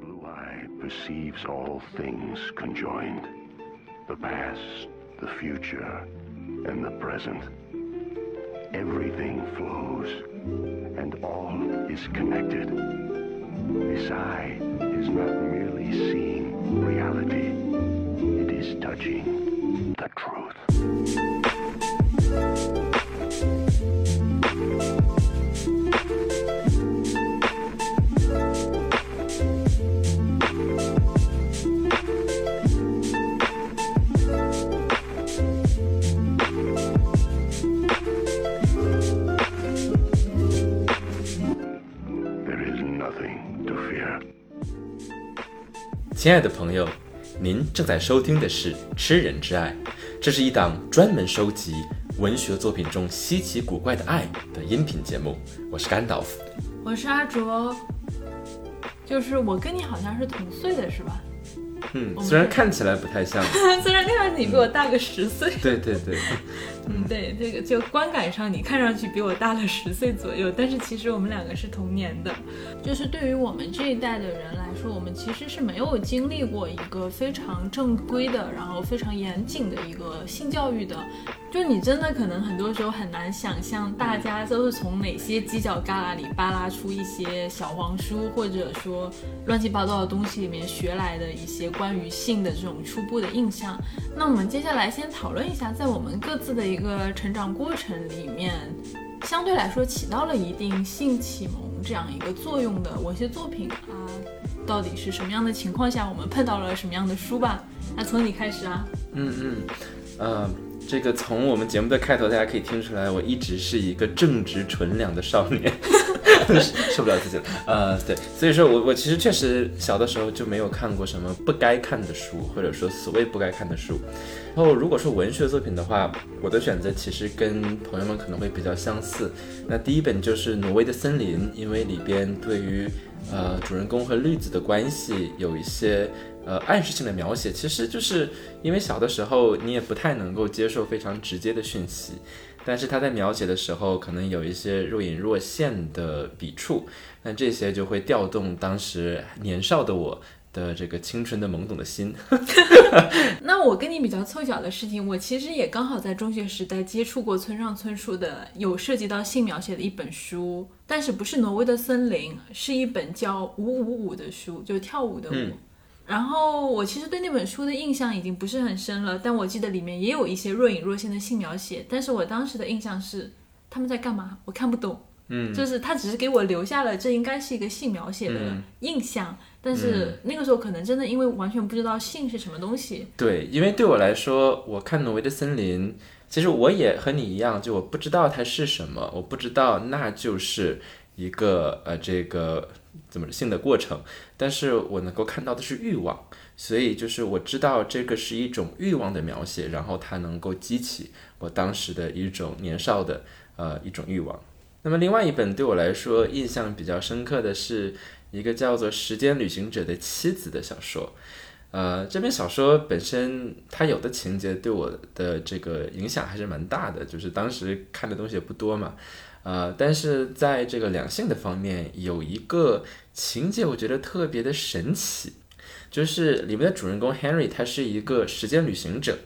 blue eye perceives all things conjoined the past, the future, and the present. Everything flows, and all is connected. This eye is not merely seeing reality, it is touching 亲爱的朋友，您正在收听的是《吃人之爱》，这是一档专门收集文学作品中稀奇古怪的爱的音频节目。我是甘道夫。我是阿卓，就是我跟你好像是同岁的是吧？嗯，虽然看起来不太像，虽然看上去你比我大个十岁，对对对，嗯，对，这个就观感上你看上去比我大了十岁左右，但是其实我们两个是同年的。就是对于我们这一代的人来说，我们其实是没有经历过一个非常正规的，然后非常严谨的一个性教育的。就你真的可能很多时候很难想象，大家都是从哪些犄角旮旯里扒拉出一些小黄书，或者说乱七八糟的东西里面学来的一些关于性的这种初步的印象。那我们接下来先讨论一下，在我们各自的一个成长过程里面，相对来说起到了一定性启蒙这样一个作用的文学作品啊，到底是什么样的情况下，我们碰到了什么样的书吧？那从你开始啊。嗯嗯，呃，这个从我们节目的开头，大家可以听出来，我一直是一个正直纯良的少年，受不了自己了。呃，对，所以说我我其实确实小的时候就没有看过什么不该看的书，或者说所谓不该看的书。然后如果说文学作品的话，我的选择其实跟朋友们可能会比较相似。那第一本就是《挪威的森林》，因为里边对于呃主人公和绿子的关系有一些呃暗示性的描写，其实就是因为小的时候你也不太能够接受非常直接的讯息，但是他在描写的时候可能有一些若隐若现的笔触，那这些就会调动当时年少的我的这个青春的懵懂的心。那我跟你比较凑巧的事情，我其实也刚好在中学时代接触过村上春树的有涉及到性描写的一本书，但是不是《挪威的森林》，是一本叫《舞舞舞》的书，就是跳舞的舞。嗯然后我其实对那本书的印象已经不是很深了，但我记得里面也有一些若隐若现的性描写，但是我当时的印象是他们在干嘛，我看不懂。嗯，就是他只是给我留下了这应该是一个性描写的嗯印象，但是那个时候可能真的因为完全不知道性是什么东西，对，因为对我来说，我看《挪威的森林》，其实我也和你一样，就我不知道它是什么，我不知道那就是一个呃这个怎么性的过程，但是我能够看到的是欲望，所以就是我知道这个是一种欲望的描写，然后它能够激起我当时的一种年少的呃一种欲望。那么另外一本对我来说印象比较深刻的是一个叫做《时间旅行者的妻子》的小说。呃，这本小说本身它有的情节对我的这个影响还是蛮大的，就是当时看的东西也不多嘛，呃，但是在这个两性的方面有一个情节，我觉得特别的神奇，就是里面的主人公 Henry 他是一个时间旅行者，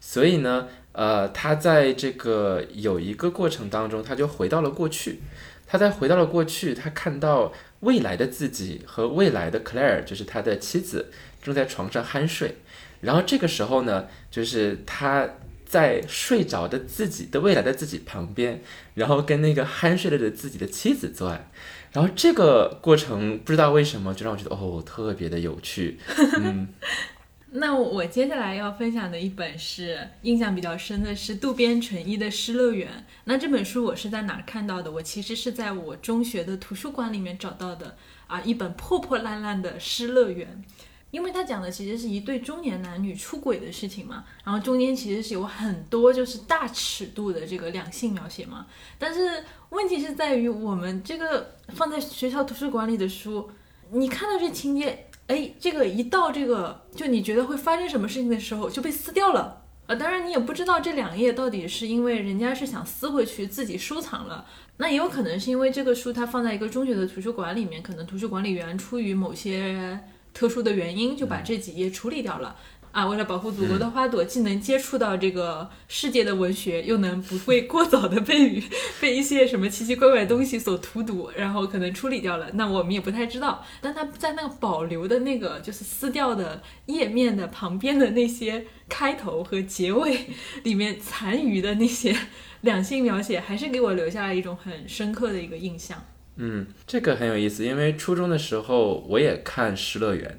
所以呢，呃，他在这个有一个过程当中，他就回到了过去，他在回到了过去，他看到未来的自己和未来的 Claire，就是他的妻子。正在床上酣睡，然后这个时候呢，就是他在睡着的自己的未来的自己旁边，然后跟那个酣睡了的自己的妻子做爱，然后这个过程不知道为什么就让我觉得哦特别的有趣，嗯，那我接下来要分享的一本是印象比较深的是渡边淳一的《失乐园》。那这本书我是在哪儿看到的？我其实是在我中学的图书馆里面找到的啊，一本破破烂烂的《失乐园》。因为它讲的其实是一对中年男女出轨的事情嘛，然后中间其实是有很多就是大尺度的这个两性描写嘛，但是问题是在于我们这个放在学校图书馆里的书，你看到这情节，哎，这个一到这个就你觉得会发生什么事情的时候就被撕掉了。呃，当然你也不知道这两页到底是因为人家是想撕回去自己收藏了，那也有可能是因为这个书它放在一个中学的图书馆里面，可能图书管理员出于某些特殊的原因，就把这几页处理掉了。啊，为了保护祖国的花朵，既能接触到这个世界的文学，又能不会过早的被雨被一些什么奇奇怪怪的东西所荼毒，然后可能处理掉了，那我们也不太知道。但它在那个保留的那个就是撕掉的页面的旁边的那些开头和结尾里面残余的那些两性描写，还是给我留下了一种很深刻的一个印象。嗯，这个很有意思，因为初中的时候我也看《失乐园》。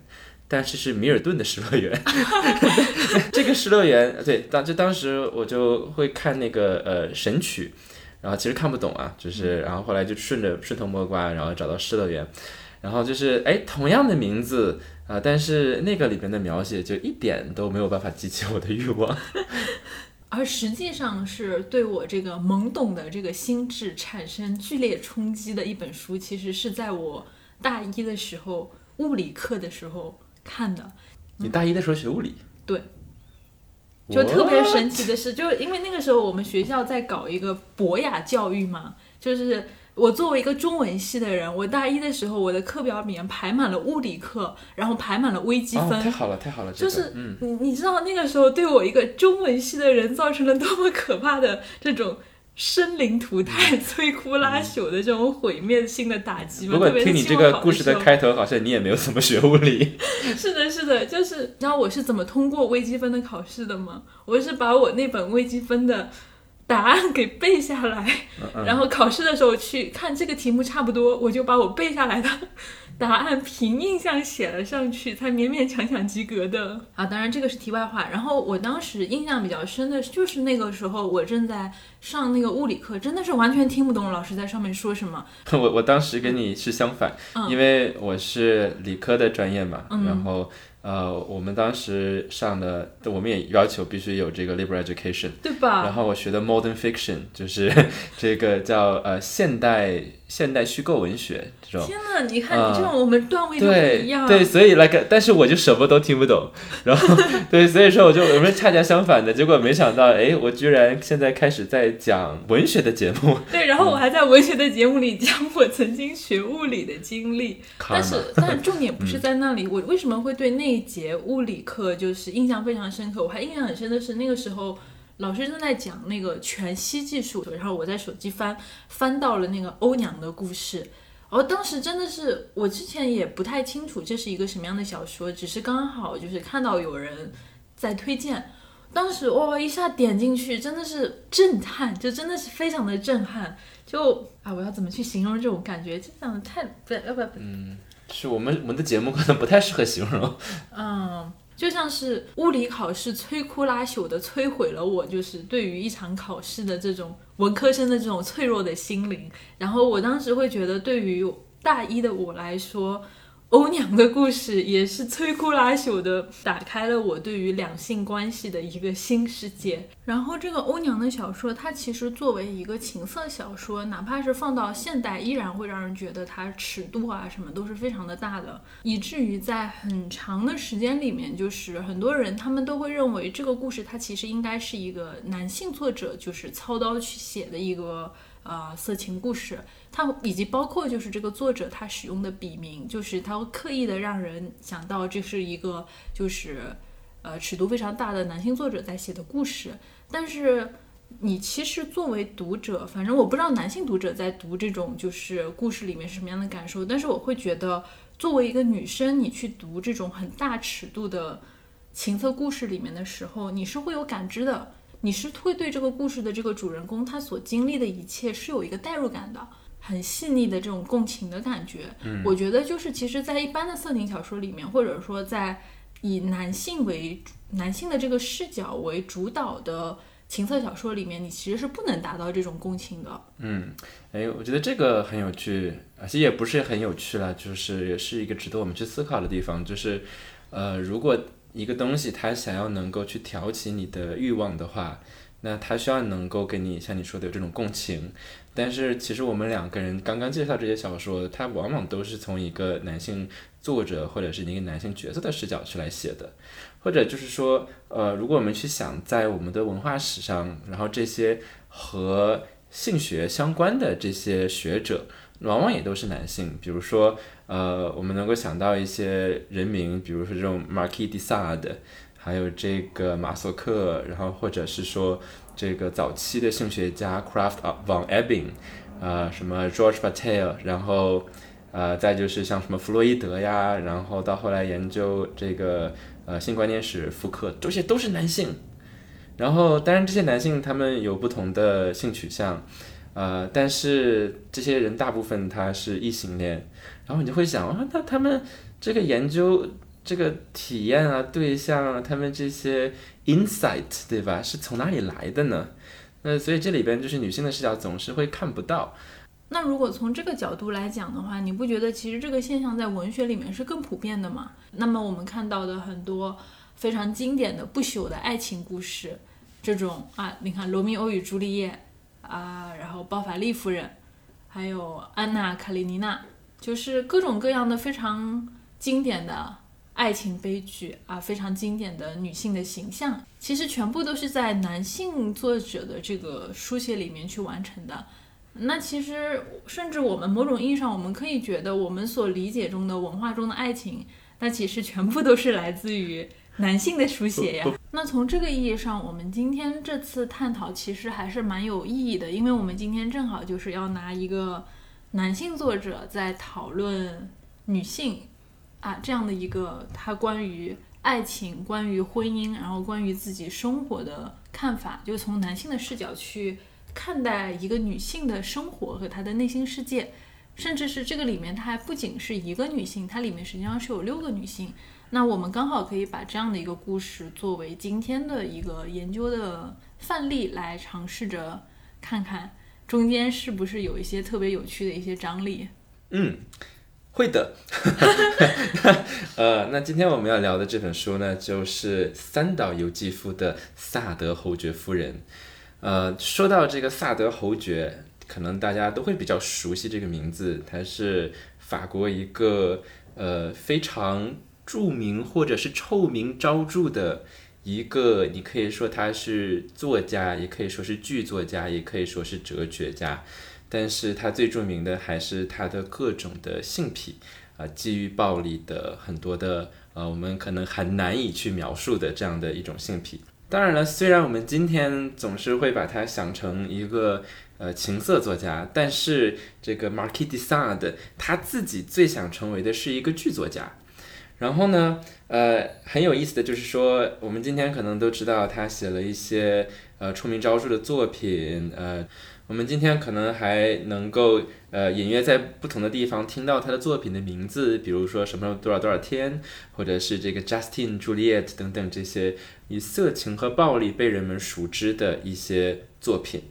但是是米尔顿的《失乐园》，这个《失乐园》对当就当时我就会看那个呃《神曲》，然后其实看不懂啊，就是然后后来就顺着顺藤摸瓜，然后找到《失乐园》，然后就是哎同样的名字啊，但是那个里边的描写就一点都没有办法激起我的欲望，而实际上是对我这个懵懂的这个心智产生剧烈冲击的一本书，其实是在我大一的时候物理课的时候。看的，你大一的时候学物理，对，就特别神奇的是，就因为那个时候我们学校在搞一个博雅教育嘛，就是我作为一个中文系的人，我大一的时候我的课表里面排满了物理课，然后排满了微积分，太好了，太好了，就是你你知道那个时候对我一个中文系的人造成了多么可怕的这种。生灵涂炭、摧枯拉朽的这种毁灭性的打击吗？如果听你这个故事的开头，好像你也没有怎么学物理。是的，是的，就是你知道我是怎么通过微积分的考试的吗？我是把我那本微积分的答案给背下来，然后考试的时候去看这个题目差不多，我就把我背下来的。答案凭印象写了上去，才勉勉强强及格的啊！当然这个是题外话。然后我当时印象比较深的就是那个时候，我正在上那个物理课，真的是完全听不懂老师在上面说什么。我我当时跟你是相反，因为我是理科的专业嘛，然后。呃，我们当时上的，我们也要求必须有这个 liberal education，对吧？然后我学的 modern fiction，就是这个叫呃现代现代虚构文学这种。天呐，你看，你这种我们段位都不一样。对，所以 like，但是我就什么都听不懂。然后，对，所以说我就我们恰恰相反的结果，没想到，哎，我居然现在开始在讲文学的节目。对，然后我还在文学的节目里讲我曾经学物理的经历。但是，但重点不是在那里。我为什么会对那？一节物理课就是印象非常深刻，我还印象很深的是那个时候老师正在讲那个全息技术，然后我在手机翻翻到了那个欧娘的故事，然后当时真的是我之前也不太清楚这是一个什么样的小说，只是刚好就是看到有人在推荐，当时哇一下点进去真的是震撼，就真的是非常的震撼，就啊我要怎么去形容这种感觉，就讲的太不要不。嗯。是我们我们的节目可能不太适合形容，嗯，就像是物理考试摧枯拉朽的摧毁了我，就是对于一场考试的这种文科生的这种脆弱的心灵。然后我当时会觉得，对于大一的我来说。欧娘的故事也是摧枯拉朽的，打开了我对于两性关系的一个新世界。然后这个欧娘的小说，它其实作为一个情色小说，哪怕是放到现代，依然会让人觉得它尺度啊什么都是非常的大的，以至于在很长的时间里面，就是很多人他们都会认为这个故事它其实应该是一个男性作者就是操刀去写的一个。呃，色情故事，它以及包括就是这个作者他使用的笔名，就是他会刻意的让人想到这是一个就是呃尺度非常大的男性作者在写的故事。但是你其实作为读者，反正我不知道男性读者在读这种就是故事里面是什么样的感受，但是我会觉得作为一个女生，你去读这种很大尺度的情色故事里面的时候，你是会有感知的。你是会对这个故事的这个主人公他所经历的一切是有一个代入感的，很细腻的这种共情的感觉。嗯，我觉得就是其实，在一般的色情小说里面，或者说在以男性为男性的这个视角为主导的情色小说里面，你其实是不能达到这种共情的。嗯，哎，我觉得这个很有趣，而且也不是很有趣了，就是也是一个值得我们去思考的地方，就是呃，如果。一个东西，它想要能够去挑起你的欲望的话，那它需要能够跟你像你说的有这种共情。但是其实我们两个人刚刚介绍这些小说，它往往都是从一个男性作者或者是一个男性角色的视角去来写的，或者就是说，呃，如果我们去想在我们的文化史上，然后这些和性学相关的这些学者。往往也都是男性。比如说，呃，我们能够想到一些人名，比如说这种 Marquis de Sade，还有这个马索克，然后或者是说这个早期的性学家 Craft von Ebbing，呃，什么 George Bataille，然后呃，再就是像什么弗洛伊德呀，然后到后来研究这个呃性观念史福克，这些都是男性。然后，当然这些男性他们有不同的性取向，呃，但是这些人大部分他是异性恋。然后你就会想啊，那他们这个研究这个体验啊、对象啊，他们这些 insight 对吧，是从哪里来的呢？那所以这里边就是女性的视角总是会看不到。那如果从这个角度来讲的话，你不觉得其实这个现象在文学里面是更普遍的吗？那么我们看到的很多非常经典的不朽的爱情故事，这种啊，你看《罗密欧与朱丽叶》啊，然后《包法利夫人》，还有《安娜·卡列尼娜》，就是各种各样的非常经典的爱情悲剧啊，非常经典的女性的形象，其实全部都是在男性作者的这个书写里面去完成的。那其实，甚至我们某种意义上，我们可以觉得，我们所理解中的文化中的爱情，那其实全部都是来自于男性的书写呀。那从这个意义上，我们今天这次探讨其实还是蛮有意义的，因为我们今天正好就是要拿一个男性作者在讨论女性啊这样的一个他关于爱情、关于婚姻，然后关于自己生活的看法，就从男性的视角去。看待一个女性的生活和她的内心世界，甚至是这个里面，它还不仅是一个女性，它里面实际上是有六个女性。那我们刚好可以把这样的一个故事作为今天的一个研究的范例，来尝试着看看中间是不是有一些特别有趣的一些张力。嗯，会的。呃，那今天我们要聊的这本书呢，就是三岛由纪夫的《萨德侯爵夫人》。呃，说到这个萨德侯爵，可能大家都会比较熟悉这个名字。他是法国一个呃非常著名或者是臭名昭著的一个，你可以说他是作家，也可以说是剧作家，也可以说是哲学家。但是他最著名的还是他的各种的性癖啊，基于暴力的很多的呃，我们可能很难以去描述的这样的一种性癖。当然了，虽然我们今天总是会把它想成一个呃情色作家，但是这个 Marquis de Sade 他自己最想成为的是一个剧作家。然后呢，呃，很有意思的就是说，我们今天可能都知道他写了一些呃出名昭著的作品，呃。我们今天可能还能够呃隐约在不同的地方听到他的作品的名字，比如说什么多少多少天，或者是这个 Justin Juliet 等等这些以色情和暴力被人们熟知的一些作品。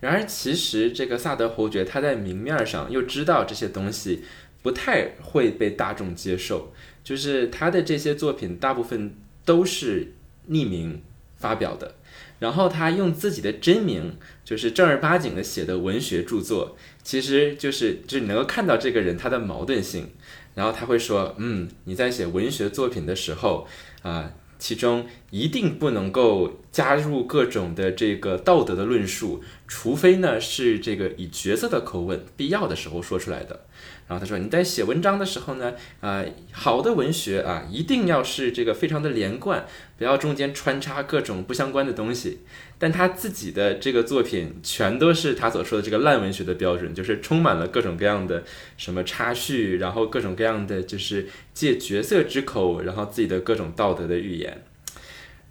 然而，其实这个萨德侯爵他在明面上又知道这些东西不太会被大众接受，就是他的这些作品大部分都是匿名发表的。然后他用自己的真名，就是正儿八经的写的文学著作，其实就是就是能够看到这个人他的矛盾性。然后他会说，嗯，你在写文学作品的时候，啊，其中一定不能够加入各种的这个道德的论述，除非呢是这个以角色的口吻必要的时候说出来的。然后他说：“你在写文章的时候呢，啊，好的文学啊，一定要是这个非常的连贯，不要中间穿插各种不相关的东西。但他自己的这个作品全都是他所说的这个烂文学的标准，就是充满了各种各样的什么插叙，然后各种各样的就是借角色之口，然后自己的各种道德的预言。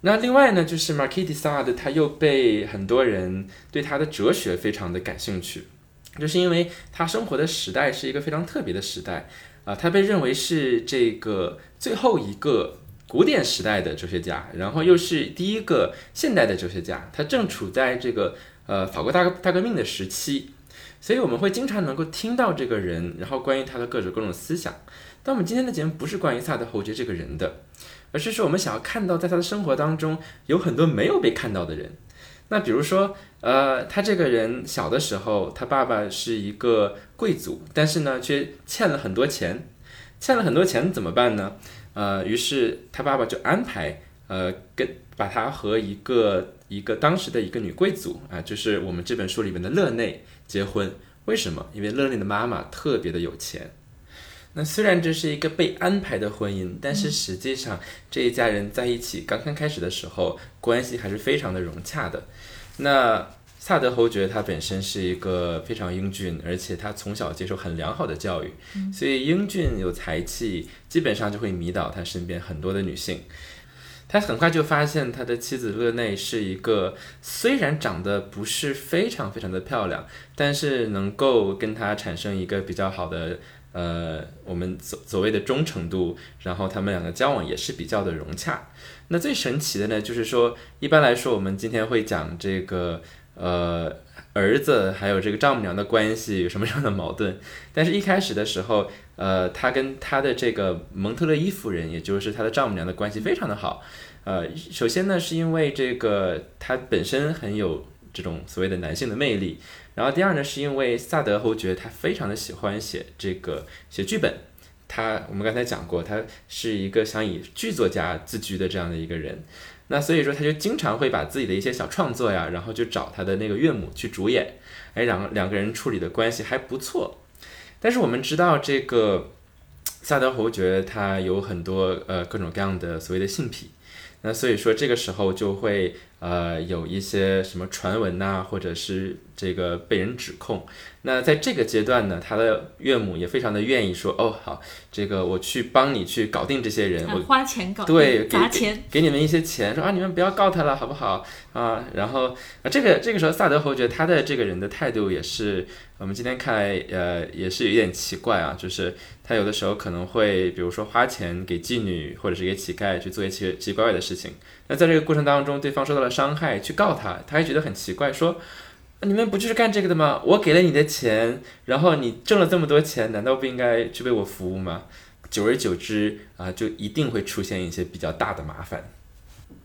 那另外呢，就是 Marquis de Sade，他又被很多人对他的哲学非常的感兴趣。”就是因为他生活的时代是一个非常特别的时代啊，他被认为是这个最后一个古典时代的哲学家，然后又是第一个现代的哲学家，他正处在这个呃法国大革大革命的时期，所以我们会经常能够听到这个人，然后关于他的各种各种思想。但我们今天的节目不是关于萨德侯爵这个人的，而是说我们想要看到在他的生活当中有很多没有被看到的人。那比如说，呃，他这个人小的时候，他爸爸是一个贵族，但是呢，却欠了很多钱，欠了很多钱怎么办呢？呃，于是他爸爸就安排，呃，跟把他和一个一个当时的一个女贵族啊，就是我们这本书里面的勒内结婚，为什么？因为勒内的妈妈特别的有钱。那虽然这是一个被安排的婚姻，但是实际上这一家人在一起刚刚开始的时候，关系还是非常的融洽的。那萨德侯爵他本身是一个非常英俊，而且他从小接受很良好的教育，所以英俊有才气，基本上就会迷倒他身边很多的女性。他很快就发现他的妻子勒内是一个虽然长得不是非常非常的漂亮，但是能够跟他产生一个比较好的。呃，我们所所谓的忠诚度，然后他们两个交往也是比较的融洽。那最神奇的呢，就是说，一般来说，我们今天会讲这个呃儿子还有这个丈母娘的关系有什么样的矛盾，但是一开始的时候，呃，他跟他的这个蒙特勒伊夫人，也就是他的丈母娘的关系非常的好。呃，首先呢，是因为这个他本身很有这种所谓的男性的魅力。然后第二呢，是因为萨德侯爵他非常的喜欢写这个写剧本，他我们刚才讲过，他是一个想以剧作家自居的这样的一个人，那所以说他就经常会把自己的一些小创作呀，然后就找他的那个岳母去主演，哎，两两个人处理的关系还不错。但是我们知道这个萨德侯爵他有很多呃各种各样的所谓的性癖，那所以说这个时候就会。呃，有一些什么传闻呐，或者是这个被人指控。那在这个阶段呢，他的岳母也非常的愿意说，哦，好，这个我去帮你去搞定这些人，我花钱搞，对，砸钱，给你们一些钱，说啊，你们不要告他了，好不好啊？然后啊，这个这个时候，萨德侯爵他的这个人的态度也是，我们今天看来，呃，也是有点奇怪啊，就是他有的时候可能会，比如说花钱给妓女或者是给乞丐去做一些奇奇怪怪的事情。那在这个过程当中，对方受到了伤害，去告他，他还觉得很奇怪，说：“你们不就是干这个的吗？我给了你的钱，然后你挣了这么多钱，难道不应该去为我服务吗？”久而久之啊，就一定会出现一些比较大的麻烦。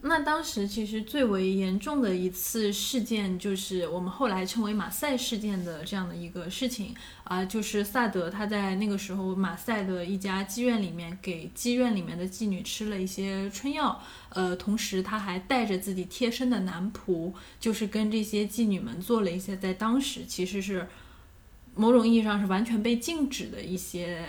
那当时其实最为严重的一次事件，就是我们后来称为马赛事件的这样的一个事情。啊，就是萨德他在那个时候马赛的一家妓院里面给妓院里面的妓女吃了一些春药，呃，同时他还带着自己贴身的男仆，就是跟这些妓女们做了一些在当时其实是某种意义上是完全被禁止的一些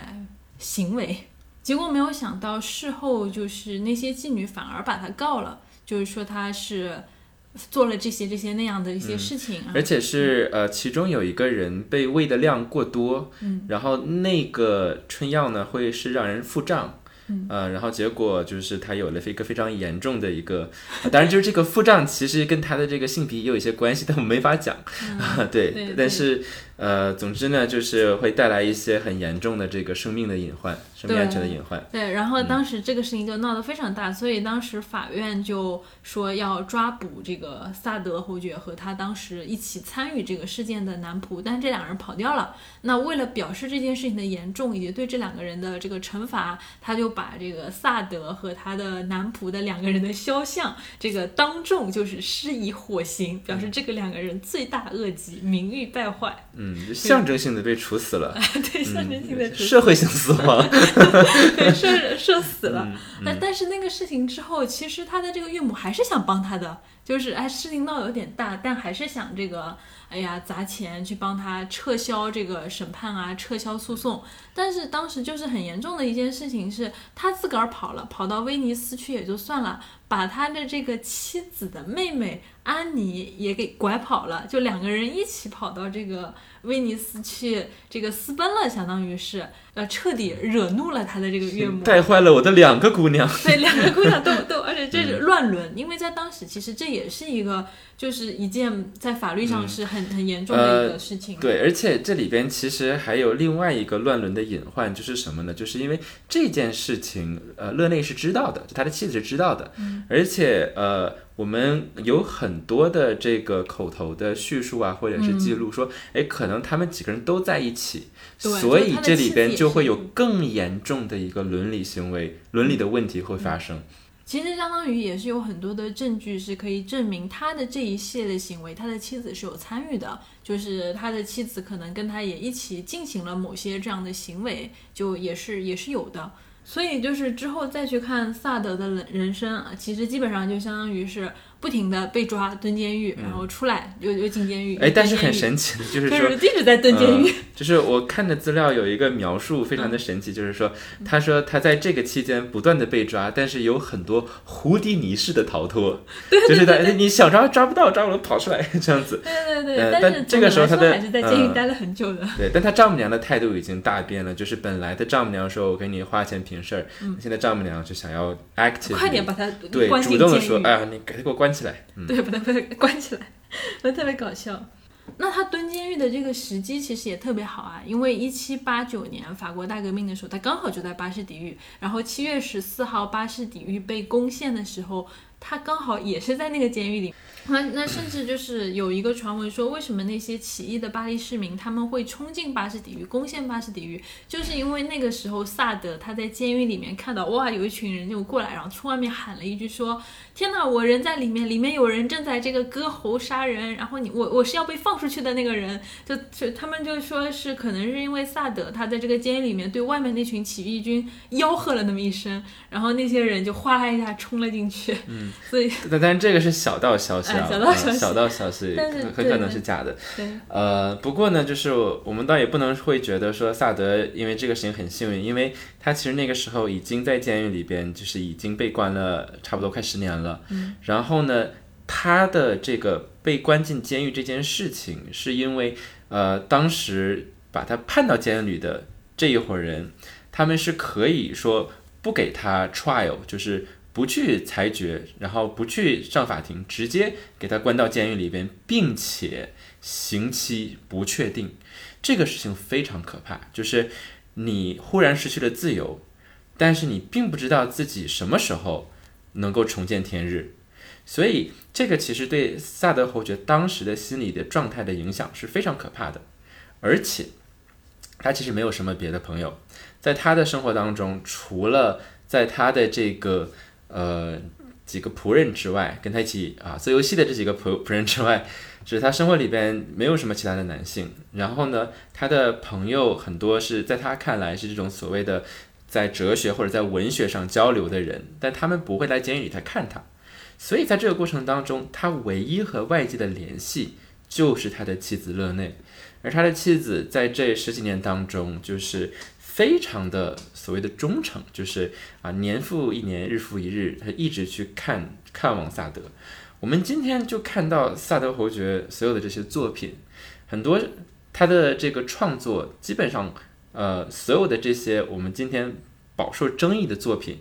行为。结果没有想到，事后就是那些妓女反而把他告了，就是说他是做了这些这些那样的一些事情，而且是呃，其中有一个人被喂的量过多，嗯，然后那个春药呢会是让人腹胀。呃，然后结果就是他有了一个非常严重的一个，当然就是这个腹胀其实跟他的这个性癖也有一些关系，但我没法讲啊，对，但是呃，总之呢，就是会带来一些很严重的这个生命的隐患，生命安全的隐患。对，然后当时这个事情就闹得非常大，所以当时法院就说要抓捕这个萨德侯爵和他当时一起参与这个事件的男仆，但这两人跑掉了。那为了表示这件事情的严重以及对这两个人的这个惩罚，他就把。把这个萨德和他的男仆的两个人的肖像，这个当众就是施以火刑，表示这个两个人罪大恶极，名誉败坏。嗯，象征性的被处死了。对，象征性的社会性死亡，对，社社死了。那但是那个事情之后，其实他的这个岳母还是想帮他的，就是哎，事情闹有点大，但还是想这个。哎呀，砸钱去帮他撤销这个审判啊，撤销诉讼。但是当时就是很严重的一件事情，是他自个儿跑了，跑到威尼斯去也就算了，把他的这个妻子的妹妹安妮也给拐跑了，就两个人一起跑到这个威尼斯去，这个私奔了，相当于是。呃，彻底惹怒了他的这个岳母，带坏了我的两个姑娘。对，两个姑娘都 都，而且这是乱伦，因为在当时其实这也是一个，就是一件在法律上是很很严重的一个事情。对，而且这里边其实还有另外一个乱伦的隐患，就是什么呢？就是因为这件事情，呃，勒内是知道的，就他的妻子是知道的，而且呃。我们有很多的这个口头的叙述啊，或者是记录说，哎，可能他们几个人都在一起，所以这里边就会有更严重的一个伦理行为、伦理的问题会发生。其实相当于也是有很多的证据是可以证明他的这一系列行为，他的妻子是有参与的，就是他的妻子可能跟他也一起进行了某些这样的行为，就也是也是有的。所以就是之后再去看萨德的人人生，其实基本上就相当于是不停的被抓蹲监狱，然后出来又又进监狱。哎，但是很，神奇的就是就说是一直在蹲监狱。嗯就是我看的资料有一个描述非常的神奇，就是说，他说他在这个期间不断的被抓，但是有很多胡迪尼式的逃脱 就是他你想抓抓不到，抓不了跑出来这样子。对对呃对，但是这个时候他的还是在监狱嗯待了很久的。对，但他丈母娘的态度已经大变了，就是本来的丈母娘说我给你花钱平事儿，现在丈母娘就想要 active，嗯快点把他对主动的说，哎呀，你给给我关起来。嗯对，把他把他关起来，那特别搞笑。那他蹲监狱的这个时机其实也特别好啊，因为一七八九年法国大革命的时候，他刚好就在巴士底狱，然后七月十四号巴士底狱被攻陷的时候，他刚好也是在那个监狱里。那那甚至就是有一个传闻说，为什么那些起义的巴黎市民他们会冲进巴士底狱，攻陷巴士底狱，就是因为那个时候萨德他在监狱里面看到哇有一群人就过来，然后从外面喊了一句说天哪，我人在里面，里面有人正在这个割喉杀人，然后你我我是要被放出去的那个人，就就他们就说是可能是因为萨德他在这个监狱里面对外面那群起义军吆喝了那么一声，然后那些人就哗啦一下冲了进去，嗯，所以 但但这个是小道消息啊，哎小道消息嗯小道消息，很很可能是假的。呃，不过呢，就是我们倒也不能会觉得说萨德因为这个事情很幸运，因为他其实那个时候已经在监狱里边，就是已经被关了差不多快十年了。嗯。然后呢，他的这个被关进监狱这件事情，是因为呃，当时把他判到监狱里的这一伙人，他们是可以说不给他 trial，就是不去裁决，然后不去上法庭，直接给他关到监狱里边，并且刑期不确定，这个事情非常可怕。就是你忽然失去了自由，但是你并不知道自己什么时候能够重见天日，所以这个其实对萨德侯爵当时的心理的状态的影响是非常可怕的，而且他其实没有什么别的朋友，在他的生活当中，除了在他的这个呃几个仆人之外，跟他一起啊做游戏的这几个仆 仆人之外，就是他生活里边没有什么其他的男性。然后呢，他的朋友很多是在他看来是这种所谓的在哲学或者在文学上交流的人，但他们不会来监狱里来看他。所以在这个过程当中，他唯一和外界的联系就是他的妻子勒内，而他的妻子在这十几年当中就是非常的所谓的忠诚，就是啊年复一年，日复一日，他一直去看看望萨德。我们今天就看到萨德侯爵所有的这些作品，很多他的这个创作，基本上呃所有的这些我们今天饱受争议的作品，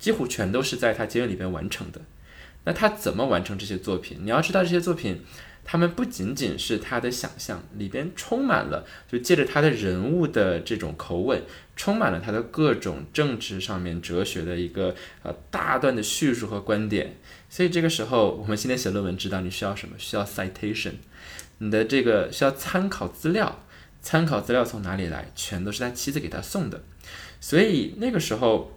几乎全都是在他监狱里边完成的。那他怎么完成这些作品？你要知道，这些作品，他们不仅仅是他的想象，里边充满了，就借着他的人物的这种口吻，充满了他的各种政治上面哲学的一个呃大段的叙述和观点。所以这个时候，我们今天写论文，知道你需要什么？需要 citation，你的这个需要参考资料，参考资料从哪里来？全都是他妻子给他送的。所以那个时候。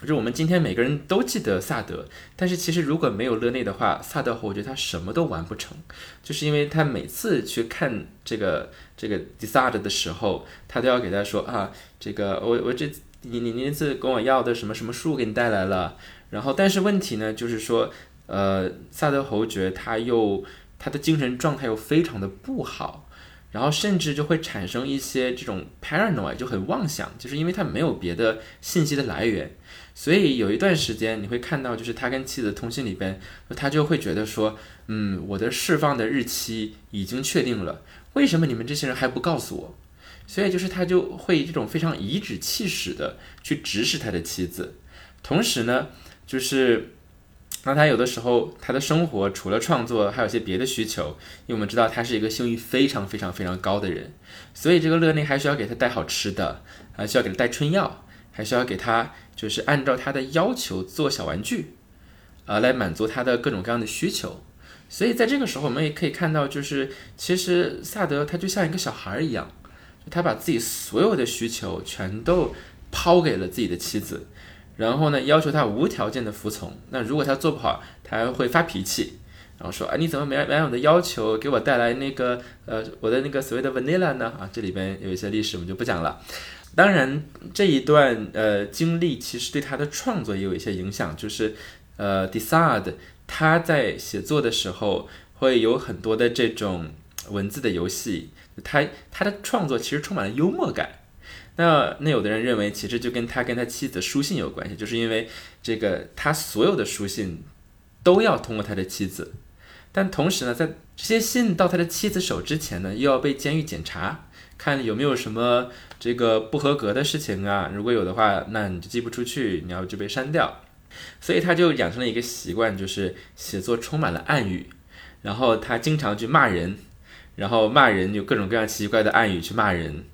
就是我们今天每个人都记得萨德，但是其实如果没有勒内的话，萨德我觉得他什么都完不成，就是因为他每次去看这个这个迪萨德的时候，他都要给他说啊，这个我我这你你你那次跟我要的什么什么书给你带来了，然后但是问题呢就是说，呃，萨德侯爵他又他的精神状态又非常的不好。然后甚至就会产生一些这种 paranoid，就很妄想，就是因为他没有别的信息的来源，所以有一段时间你会看到，就是他跟妻子的通信里边，他就会觉得说，嗯，我的释放的日期已经确定了，为什么你们这些人还不告诉我？所以就是他就会这种非常颐指气使的去指使他的妻子，同时呢，就是。那他有的时候，他的生活除了创作，还有些别的需求。因为我们知道他是一个性欲非常非常非常高的人，所以这个勒内还需要给他带好吃的，还需要给他带春药，还需要给他就是按照他的要求做小玩具，啊，来满足他的各种各样的需求。所以在这个时候，我们也可以看到，就是其实萨德他就像一个小孩一样，他把自己所有的需求全都抛给了自己的妻子。然后呢，要求他无条件的服从。那如果他做不好，他还会发脾气，然后说啊，你怎么没没按我的要求给我带来那个呃我的那个所谓的 vanilla 呢？啊，这里边有一些历史我们就不讲了。当然，这一段呃经历其实对他的创作也有一些影响，就是呃 d e s a d 他在写作的时候会有很多的这种文字的游戏，他他的创作其实充满了幽默感。那那有的人认为，其实就跟他跟他妻子书信有关系，就是因为这个他所有的书信都要通过他的妻子，但同时呢，在这些信到他的妻子手之前呢，又要被监狱检查，看有没有什么这个不合格的事情啊。如果有的话，那你就寄不出去，你要就被删掉。所以他就养成了一个习惯，就是写作充满了暗语，然后他经常去骂人，然后骂人有各种各样奇怪的暗语去骂人。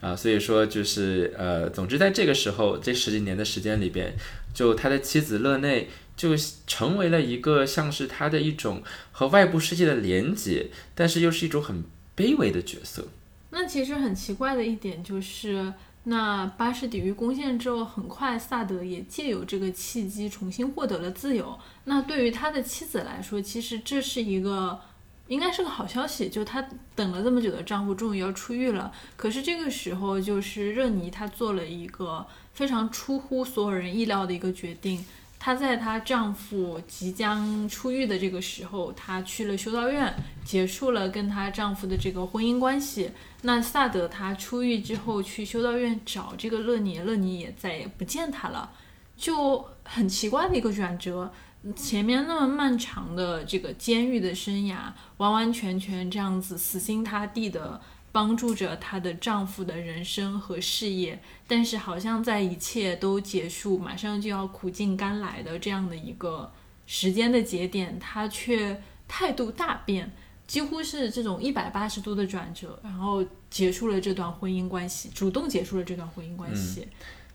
啊，所以说就是呃，总之在这个时候，这十几年的时间里边，就他的妻子勒内就成为了一个像是他的一种和外部世界的连接，但是又是一种很卑微的角色。那其实很奇怪的一点就是，那巴士底狱攻陷之后，很快萨德也借由这个契机重新获得了自由。那对于他的妻子来说，其实这是一个。应该是个好消息，就她等了这么久的丈夫终于要出狱了。可是这个时候，就是热尼她做了一个非常出乎所有人意料的一个决定。她在她丈夫即将出狱的这个时候，她去了修道院，结束了跟她丈夫的这个婚姻关系。那萨德他出狱之后去修道院找这个乐尼，乐尼也再也不见他了，就很奇怪的一个转折。前面那么漫长的这个监狱的生涯，完完全全这样子死心塌地的帮助着她的丈夫的人生和事业，但是好像在一切都结束，马上就要苦尽甘来的这样的一个时间的节点，她却态度大变，几乎是这种一百八十度的转折，然后结束了这段婚姻关系，主动结束了这段婚姻关系。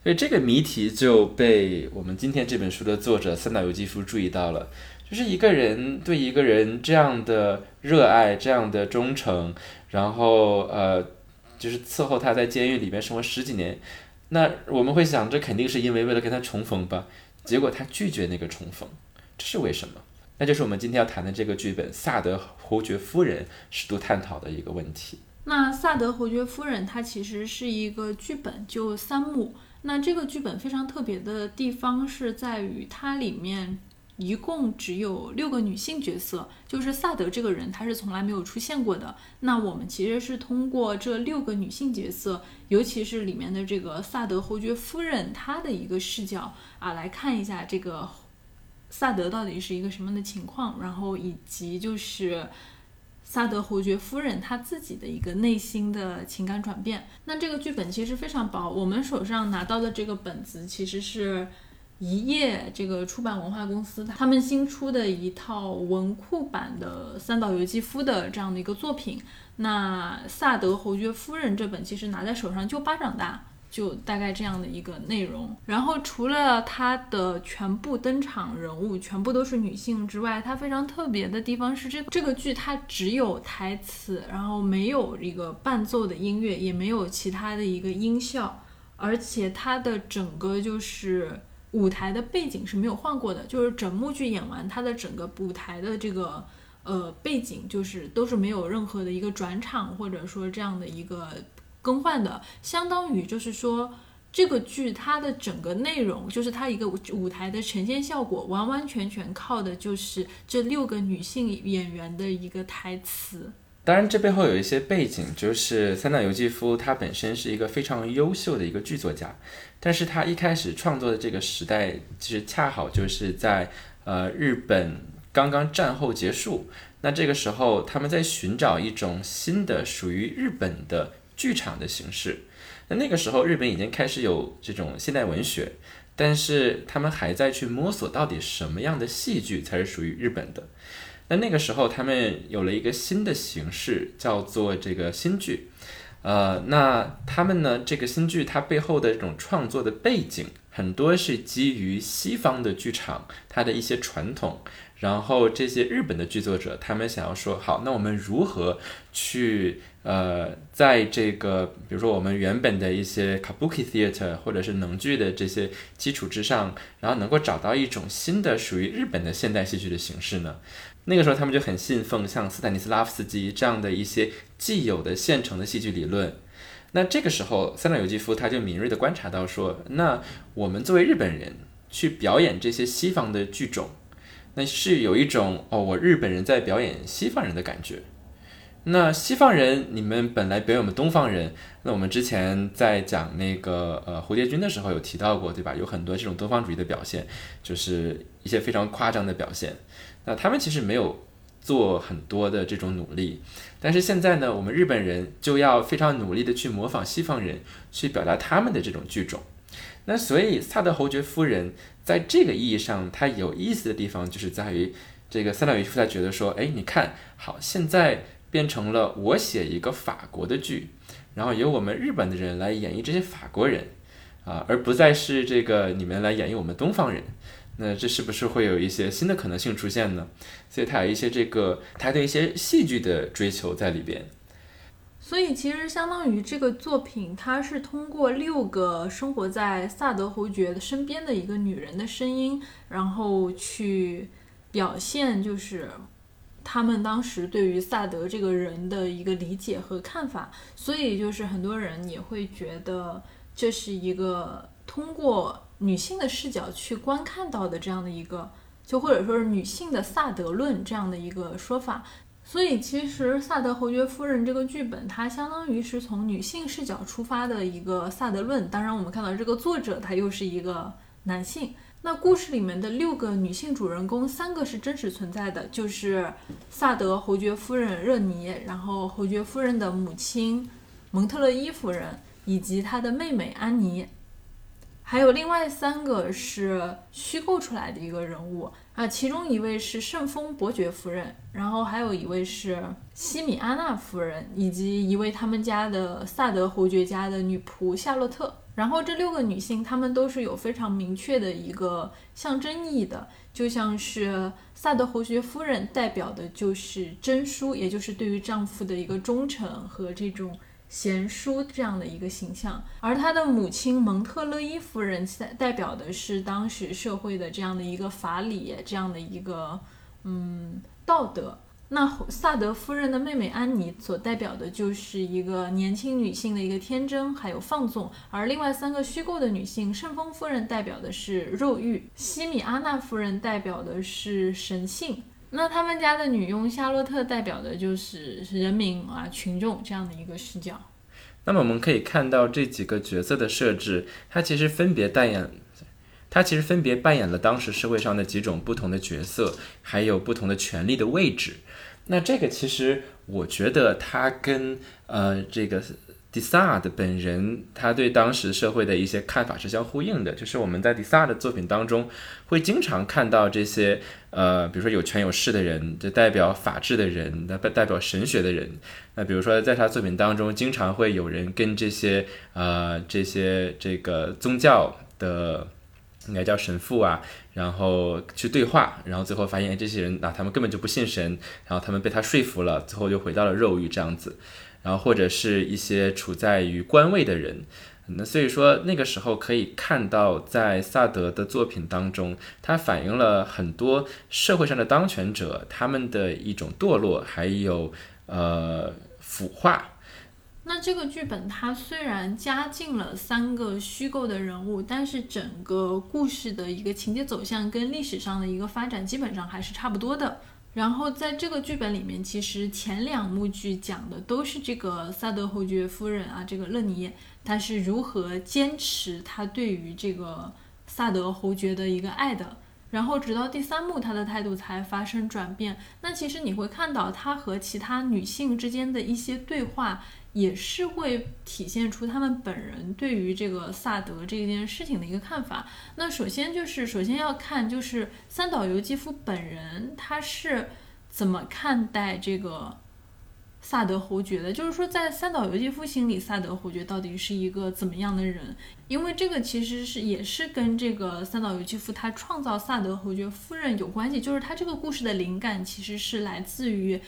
所以这个谜题就被我们今天这本书的作者三岛由纪夫注意到了，就是一个人对一个人这样的热爱，这样的忠诚，然后呃，就是伺候他在监狱里面生活十几年，那我们会想，这肯定是因为为了跟他重逢吧？结果他拒绝那个重逢，这是为什么？那就是我们今天要谈的这个剧本《萨德侯爵夫人》试图探讨的一个问题。那《萨德侯爵夫人》它其实是一个剧本，就三幕。那这个剧本非常特别的地方是在于，它里面一共只有六个女性角色，就是萨德这个人他是从来没有出现过的。那我们其实是通过这六个女性角色，尤其是里面的这个萨德侯爵夫人她的一个视角啊，来看一下这个萨德到底是一个什么样的情况，然后以及就是。萨德侯爵夫人她自己的一个内心的情感转变。那这个剧本其实非常薄，我们手上拿到的这个本子其实是一页这个出版文化公司他们新出的一套文库版的三岛由纪夫的这样的一个作品。那萨德侯爵夫人这本其实拿在手上就巴掌大。就大概这样的一个内容，然后除了它的全部登场人物全部都是女性之外，它非常特别的地方是这这个剧它只有台词，然后没有一个伴奏的音乐，也没有其他的一个音效，而且它的整个就是舞台的背景是没有换过的，就是整幕剧演完，它的整个舞台的这个呃背景就是都是没有任何的一个转场或者说这样的一个。更换的，相当于就是说，这个剧它的整个内容，就是它一个舞台的呈现效果，完完全全靠的就是这六个女性演员的一个台词。当然，这背后有一些背景，就是三岛由纪夫他本身是一个非常优秀的一个剧作家，但是他一开始创作的这个时代，其实恰好就是在呃日本刚刚战后结束，那这个时候他们在寻找一种新的属于日本的。剧场的形式，那那个时候日本已经开始有这种现代文学，但是他们还在去摸索到底什么样的戏剧才是属于日本的。那那个时候他们有了一个新的形式，叫做这个新剧。呃，那他们呢，这个新剧它背后的这种创作的背景，很多是基于西方的剧场它的一些传统。然后这些日本的剧作者，他们想要说，好，那我们如何去呃，在这个比如说我们原本的一些 kabuki theater 或者是能剧的这些基础之上，然后能够找到一种新的属于日本的现代戏剧的形式呢？那个时候他们就很信奉像斯坦尼斯拉夫斯基这样的一些既有的现成的戏剧理论。那这个时候，三岛由纪夫他就敏锐地观察到说，那我们作为日本人去表演这些西方的剧种。那是有一种哦，我日本人在表演西方人的感觉。那西方人，你们本来表演我们东方人，那我们之前在讲那个呃蝴蝶君的时候有提到过，对吧？有很多这种东方主义的表现，就是一些非常夸张的表现。那他们其实没有做很多的这种努力，但是现在呢，我们日本人就要非常努力的去模仿西方人，去表达他们的这种剧种。那所以萨德侯爵夫人在这个意义上，她有意思的地方就是在于这个三岛由纪夫他觉得说，哎，你看好现在。变成了我写一个法国的剧，然后由我们日本的人来演绎这些法国人，啊，而不再是这个你们来演绎我们东方人。那这是不是会有一些新的可能性出现呢？所以他有一些这个，他对一些戏剧的追求在里边。所以其实相当于这个作品，它是通过六个生活在萨德侯爵身边的一个女人的声音，然后去表现就是。他们当时对于萨德这个人的一个理解和看法，所以就是很多人也会觉得这是一个通过女性的视角去观看到的这样的一个，就或者说是女性的萨德论这样的一个说法。所以其实《萨德侯爵夫人》这个剧本，它相当于是从女性视角出发的一个萨德论。当然，我们看到这个作者他又是一个男性。那故事里面的六个女性主人公，三个是真实存在的，就是萨德侯爵夫人热尼，然后侯爵夫人的母亲蒙特勒伊夫人，以及她的妹妹安妮，还有另外三个是虚构出来的一个人物啊，其中一位是圣丰伯爵夫人，然后还有一位是西米阿娜夫人，以及一位他们家的萨德侯爵家的女仆夏洛特。然后这六个女性，她们都是有非常明确的一个象征意义的，就像是萨德侯爵夫人代表的就是贞淑，也就是对于丈夫的一个忠诚和这种贤淑这样的一个形象，而他的母亲蒙特勒伊夫人代代表的是当时社会的这样的一个法理，这样的一个嗯道德。那萨德夫人的妹妹安妮所代表的就是一个年轻女性的一个天真，还有放纵；而另外三个虚构的女性，圣丰夫人代表的是肉欲，西米阿娜夫人代表的是神性。那他们家的女佣夏洛特代表的就是人民啊群众这样的一个视角。那么我们可以看到这几个角色的设置，它其实分别扮演。他其实分别扮演了当时社会上的几种不同的角色，还有不同的权力的位置。那这个其实我觉得他跟呃这个迪萨的本人他对当时社会的一些看法是相呼应的。就是我们在迪萨的作品当中会经常看到这些呃，比如说有权有势的人，就代表法治的人，代代表神学的人。那比如说在他作品当中，经常会有人跟这些呃这些这个宗教的。应该叫神父啊，然后去对话，然后最后发现这些人啊，他们根本就不信神，然后他们被他说服了，最后就回到了肉欲这样子，然后或者是一些处在于官位的人，那所以说那个时候可以看到，在萨德的作品当中，他反映了很多社会上的当权者他们的一种堕落，还有呃腐化。那这个剧本它虽然加进了三个虚构的人物，但是整个故事的一个情节走向跟历史上的一个发展基本上还是差不多的。然后在这个剧本里面，其实前两幕剧讲的都是这个萨德侯爵夫人啊，这个勒尼，她是如何坚持她对于这个萨德侯爵的一个爱的。然后直到第三幕，她的态度才发生转变。那其实你会看到她和其他女性之间的一些对话。也是会体现出他们本人对于这个萨德这件事情的一个看法。那首先就是，首先要看就是三岛由纪夫本人他是怎么看待这个萨德侯爵的。就是说，在三岛由纪夫心里，萨德侯爵到底是一个怎么样的人？因为这个其实是也是跟这个三岛由纪夫他创造萨德侯爵夫人有关系。就是他这个故事的灵感其实是来自于。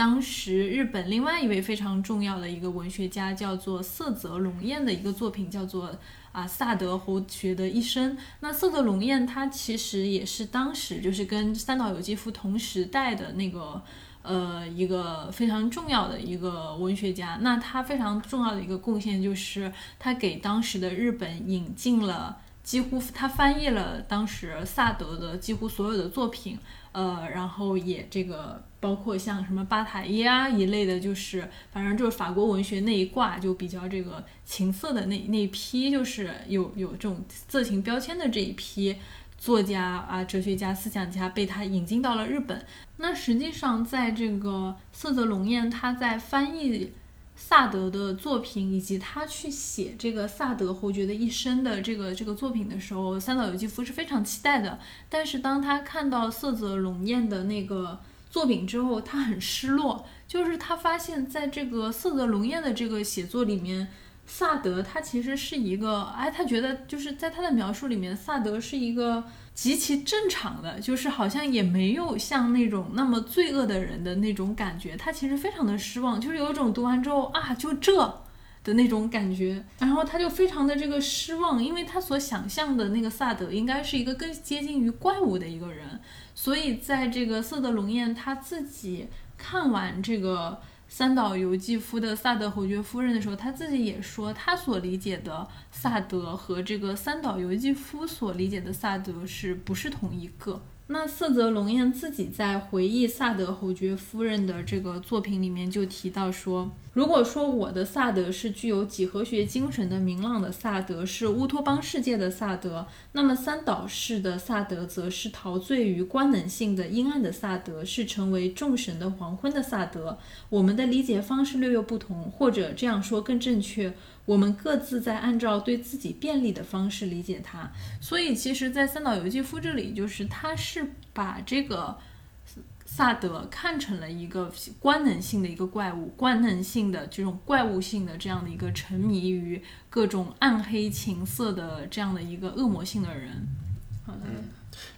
当时日本另外一位非常重要的一个文学家叫做色泽龙彦的一个作品叫做啊萨德侯爵的一生。那色泽龙彦他其实也是当时就是跟三岛由纪夫同时代的那个呃一个非常重要的一个文学家。那他非常重要的一个贡献就是他给当时的日本引进了几乎他翻译了当时萨德的几乎所有的作品，呃，然后也这个包括像什么巴塔耶啊一类的，就是反正就是法国文学那一挂就比较这个情色的那那一批，就是有有这种色情标签的这一批作家啊、哲学家、思想家被他引进到了日本。那实际上在这个色泽龙彦他在翻译。萨德的作品，以及他去写这个萨德侯爵的一生的这个这个作品的时候，三岛由纪夫是非常期待的。但是当他看到色泽龙彦的那个作品之后，他很失落，就是他发现在这个色泽龙彦的这个写作里面，萨德他其实是一个，哎，他觉得就是在他的描述里面，萨德是一个。极其正常的，就是好像也没有像那种那么罪恶的人的那种感觉。他其实非常的失望，就是有一种读完之后啊，就这的那种感觉。然后他就非常的这个失望，因为他所想象的那个萨德应该是一个更接近于怪物的一个人。所以在这个色德龙彦他自己看完这个。三岛由纪夫的《萨德侯爵夫人》的时候，他自己也说，他所理解的萨德和这个三岛由纪夫所理解的萨德是不是同一个？那色泽龙彦自己在回忆萨德侯爵夫人的这个作品里面就提到说，如果说我的萨德是具有几何学精神的明朗的萨德，是乌托邦世界的萨德，那么三岛式的萨德则是陶醉于官能性的阴暗的萨德，是成为众神的黄昏的萨德。我们的理解方式略有不同，或者这样说更正确。我们各自在按照对自己便利的方式理解它，所以其实，在三岛由纪夫这里，就是他是把这个萨德看成了一个官能性的一个怪物，官能性的这种怪物性的这样的一个沉迷于各种暗黑情色的这样的一个恶魔性的人。好的，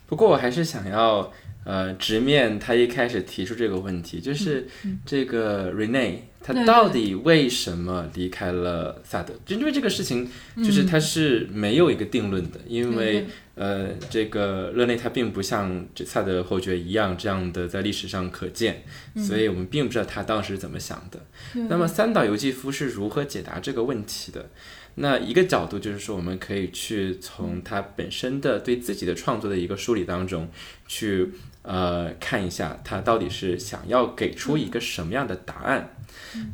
不过我还是想要。呃，直面他一开始提出这个问题，就是这个 Rene，他到底为什么离开了萨德？就因为这个事情，就是他是没有一个定论的，因为呃，这个勒内他并不像这萨德侯爵一样这样的在历史上可见，所以我们并不知道他当时怎么想的。那么三岛由纪夫是如何解答这个问题的？那一个角度就是说，我们可以去从他本身的对自己的创作的一个梳理当中去。呃，看一下他到底是想要给出一个什么样的答案。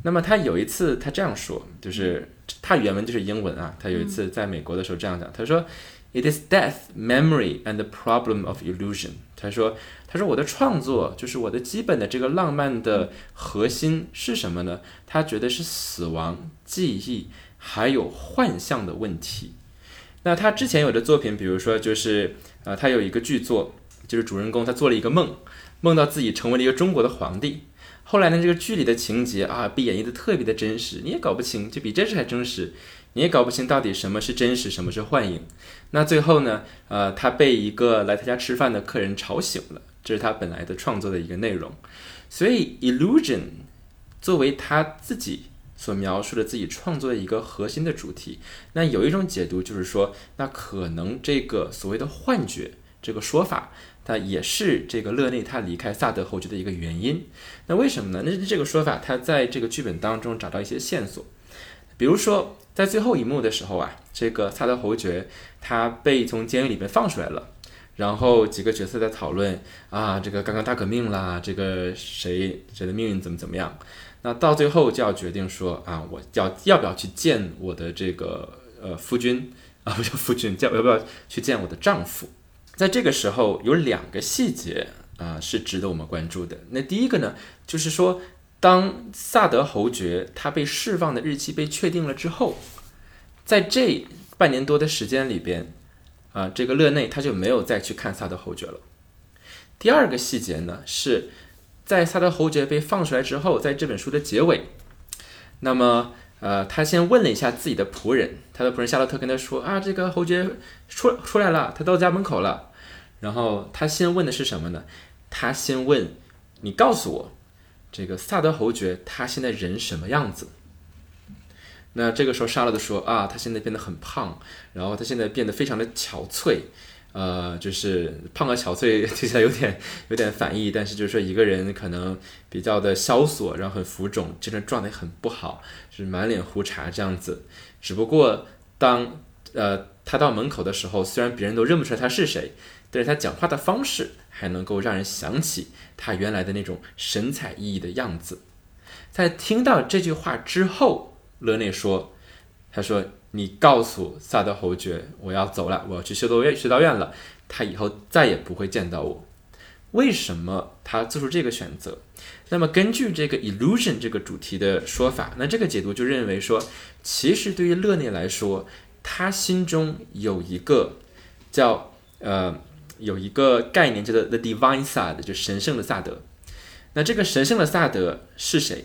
那么他有一次他这样说，就是他原文就是英文啊。他有一次在美国的时候这样讲，他说：“It is death, memory, and the problem of illusion。”他说：“他说我的创作就是我的基本的这个浪漫的核心是什么呢？他觉得是死亡、记忆还有幻象的问题。那他之前有的作品，比如说就是呃，他有一个剧作。”就是主人公他做了一个梦，梦到自己成为了一个中国的皇帝。后来呢，这个剧里的情节啊，被演绎的特别的真实，你也搞不清，就比真实还真实，你也搞不清到底什么是真实，什么是幻影。那最后呢，呃，他被一个来他家吃饭的客人吵醒了，这是他本来的创作的一个内容。所以，illusion 作为他自己所描述的自己创作的一个核心的主题，那有一种解读就是说，那可能这个所谓的幻觉这个说法。那也是这个勒内他离开萨德侯爵的一个原因。那为什么呢？那这个说法他在这个剧本当中找到一些线索，比如说在最后一幕的时候啊，这个萨德侯爵他被从监狱里面放出来了，然后几个角色在讨论啊，这个刚刚大革命啦，这个谁谁的命运怎么怎么样？那到最后就要决定说啊，我要要不要去见我的这个呃夫君啊，不叫夫君，叫要不要去见我的丈夫？在这个时候，有两个细节啊是值得我们关注的。那第一个呢，就是说，当萨德侯爵他被释放的日期被确定了之后，在这半年多的时间里边，啊，这个勒内他就没有再去看萨德侯爵了。第二个细节呢，是在萨德侯爵被放出来之后，在这本书的结尾，那么。呃，他先问了一下自己的仆人，他的仆人夏洛特跟他说：“啊，这个侯爵出出来了，他到家门口了。”然后他先问的是什么呢？他先问你告诉我，这个萨德侯爵他现在人什么样子？那这个时候沙洛的说：“啊，他现在变得很胖，然后他现在变得非常的憔悴。”呃，就是胖和憔悴 听起来有点有点反义，但是就是说一个人可能比较的萧索，然后很浮肿，精神状态很不好，就是满脸胡茬这样子。只不过当呃，他到门口的时候，虽然别人都认不出来他是谁，但是他讲话的方式还能够让人想起他原来的那种神采奕奕的样子。在听到这句话之后，勒内说：“他说，你告诉萨德侯爵，我要走了，我要去修道院，修道院了。他以后再也不会见到我。为什么他做出这个选择？那么根据这个 illusion 这个主题的说法，那这个解读就认为说，其实对于勒内来说，他心中有一个叫呃有一个概念叫做 the divine Side，就神圣的萨德。那这个神圣的萨德是谁？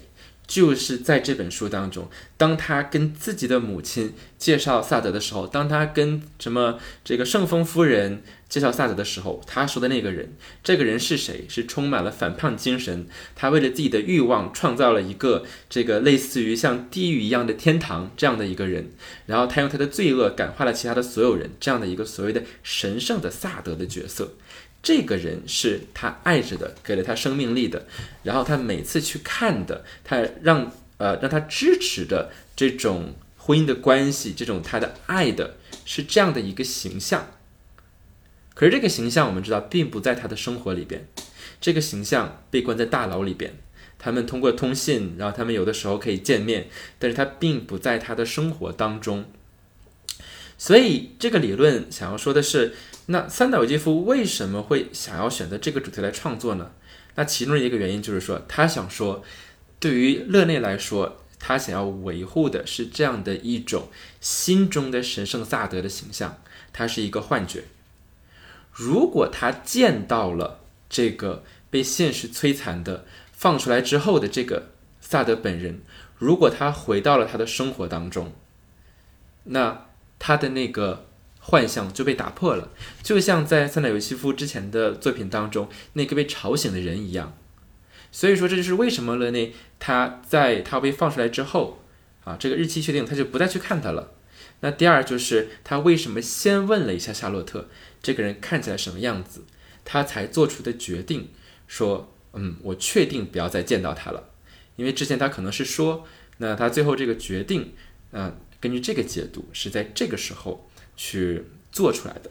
就是在这本书当中，当他跟自己的母亲介绍萨德的时候，当他跟什么这个圣风夫人介绍萨德的时候，他说的那个人，这个人是谁？是充满了反叛精神，他为了自己的欲望创造了一个这个类似于像地狱一样的天堂这样的一个人，然后他用他的罪恶感化了其他的所有人，这样的一个所谓的神圣的萨德的角色。这个人是他爱着的，给了他生命力的，然后他每次去看的，他让呃让他支持的这种婚姻的关系，这种他的爱的是这样的一个形象。可是这个形象我们知道并不在他的生活里边，这个形象被关在大牢里边，他们通过通信，然后他们有的时候可以见面，但是他并不在他的生活当中。所以这个理论想要说的是。那三岛由纪夫为什么会想要选择这个主题来创作呢？那其中一个原因就是说，他想说，对于勒内来说，他想要维护的是这样的一种心中的神圣萨德的形象，他是一个幻觉。如果他见到了这个被现实摧残的放出来之后的这个萨德本人，如果他回到了他的生活当中，那他的那个。幻象就被打破了，就像在三岛由纪夫之前的作品当中那个被吵醒的人一样。所以说，这就是为什么勒内他在他被放出来之后，啊，这个日期确定，他就不再去看他了。那第二就是他为什么先问了一下夏洛特这个人看起来什么样子，他才做出的决定，说，嗯，我确定不要再见到他了，因为之前他可能是说，那他最后这个决定，嗯，根据这个解读是在这个时候。去做出来的。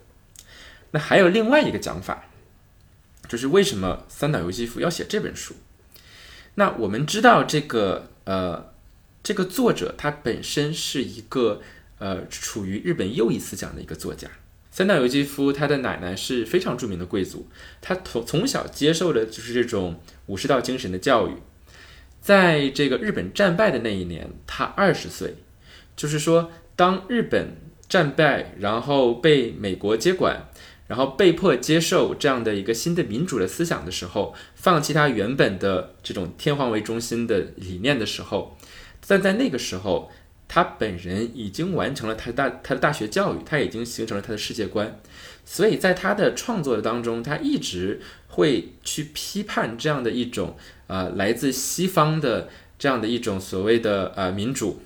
那还有另外一个讲法，就是为什么三岛由纪夫要写这本书？那我们知道这个呃，这个作者他本身是一个呃处于日本右翼思想的一个作家。三岛由纪夫他的奶奶是非常著名的贵族，他从从小接受的就是这种武士道精神的教育。在这个日本战败的那一年，他二十岁，就是说当日本。战败，然后被美国接管，然后被迫接受这样的一个新的民主的思想的时候，放弃他原本的这种天皇为中心的理念的时候，但在那个时候，他本人已经完成了他大他的大学教育，他已经形成了他的世界观，所以在他的创作当中，他一直会去批判这样的一种呃来自西方的这样的一种所谓的呃民主。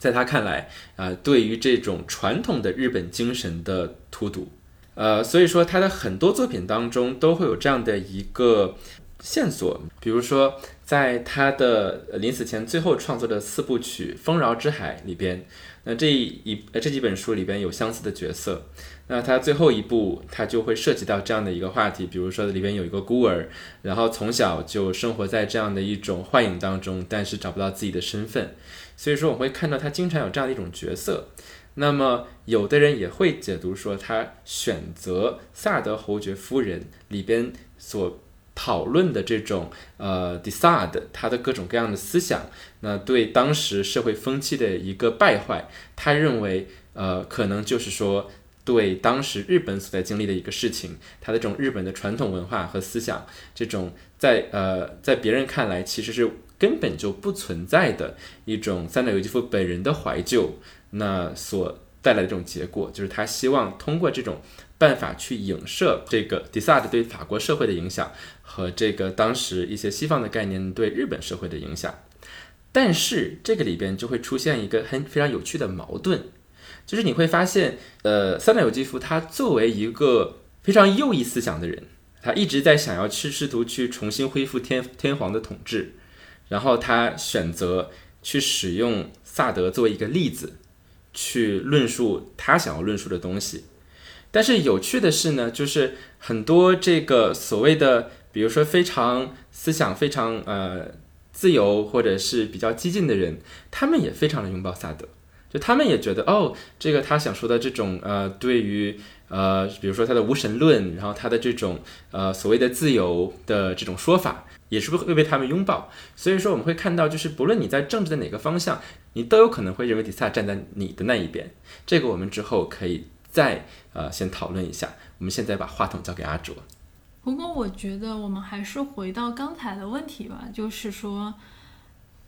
在他看来，啊，对于这种传统的日本精神的荼毒，呃，所以说他的很多作品当中都会有这样的一个线索，比如说在他的临死前最后创作的四部曲《丰饶之海》里边，那这一这几本书里边有相似的角色，那他最后一部他就会涉及到这样的一个话题，比如说里边有一个孤儿，然后从小就生活在这样的一种幻影当中，但是找不到自己的身份。所以说，我们会看到他经常有这样的一种角色。那么，有的人也会解读说，他选择萨德侯爵夫人里边所讨论的这种呃 d e c i d e 他的各种各样的思想，那对当时社会风气的一个败坏，他认为呃可能就是说对当时日本所在经历的一个事情，他的这种日本的传统文化和思想，这种在呃在别人看来其实是。根本就不存在的一种三岛由纪夫本人的怀旧，那所带来的这种结果，就是他希望通过这种办法去影射这个迪萨德对法国社会的影响和这个当时一些西方的概念对日本社会的影响。但是这个里边就会出现一个很非常有趣的矛盾，就是你会发现，呃，三岛由纪夫他作为一个非常右翼思想的人，他一直在想要去试图去重新恢复天天皇的统治。然后他选择去使用萨德作为一个例子，去论述他想要论述的东西。但是有趣的是呢，就是很多这个所谓的，比如说非常思想非常呃自由或者是比较激进的人，他们也非常的拥抱萨德，就他们也觉得哦，这个他想说的这种呃对于呃比如说他的无神论，然后他的这种呃所谓的自由的这种说法，也是会被他们拥抱。所以说我们会看到，就是不论你在政治的哪个方向，你都有可能会认为迪萨站在你的那一边。这个我们之后可以。再呃，先讨论一下。我们现在把话筒交给阿卓。不过，我觉得我们还是回到刚才的问题吧，就是说，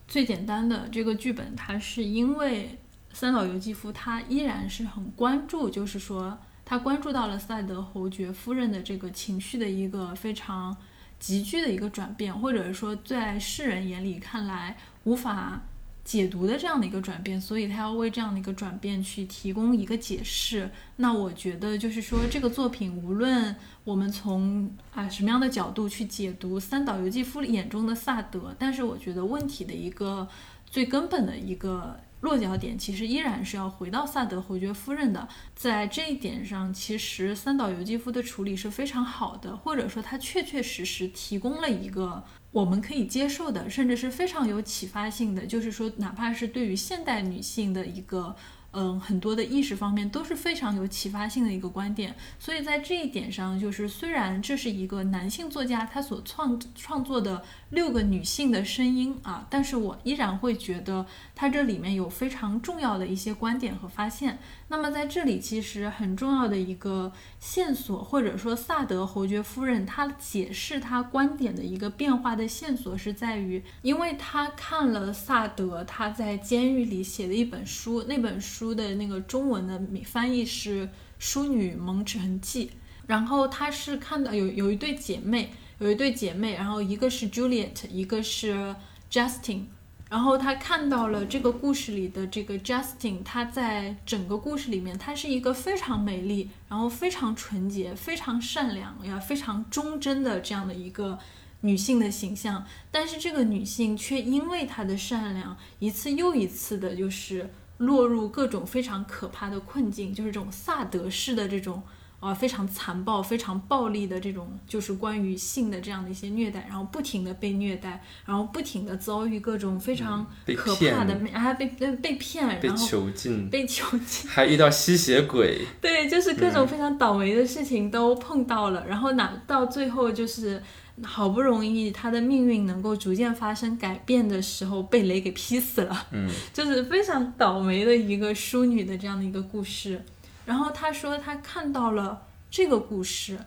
最简单的这个剧本，它是因为三岛由纪夫他依然是很关注，就是说他关注到了赛德侯爵夫人的这个情绪的一个非常急剧的一个转变，或者说在世人眼里看来无法。解读的这样的一个转变，所以他要为这样的一个转变去提供一个解释。那我觉得就是说，这个作品无论我们从啊什么样的角度去解读三岛由纪夫眼中的萨德，但是我觉得问题的一个最根本的一个落脚点，其实依然是要回到萨德侯爵夫人的。在这一点上，其实三岛由纪夫的处理是非常好的，或者说他确确实实提供了一个。我们可以接受的，甚至是非常有启发性的，就是说，哪怕是对于现代女性的一个。嗯，很多的意识方面都是非常有启发性的一个观点，所以在这一点上，就是虽然这是一个男性作家他所创创作的六个女性的声音啊，但是我依然会觉得他这里面有非常重要的一些观点和发现。那么在这里，其实很重要的一个线索，或者说萨德侯爵夫人她解释她观点的一个变化的线索，是在于，因为她看了萨德他在监狱里写的一本书，那本书。的那个中文的翻译是《淑女蒙尘记》，然后她是看到有有一对姐妹，有一对姐妹，然后一个是 Juliet，一个是 Justin，然后他看到了这个故事里的这个 Justin，她在整个故事里面，她是一个非常美丽，然后非常纯洁、非常善良呀、非常忠贞的这样的一个女性的形象，但是这个女性却因为她的善良，一次又一次的，就是。落入各种非常可怕的困境，就是这种萨德式的这种啊非常残暴、非常暴力的这种，就是关于性的这样的一些虐待，然后不停的被虐待，然后不停的遭遇各种非常可怕的，啊被被被骗，被囚禁，被囚禁，还遇到吸血鬼，对，就是各种非常倒霉的事情都碰到了，然后哪到最后就是。好不容易他的命运能够逐渐发生改变的时候，被雷给劈死了。嗯，就是非常倒霉的一个淑女的这样的一个故事。然后他说他看到了这个故事，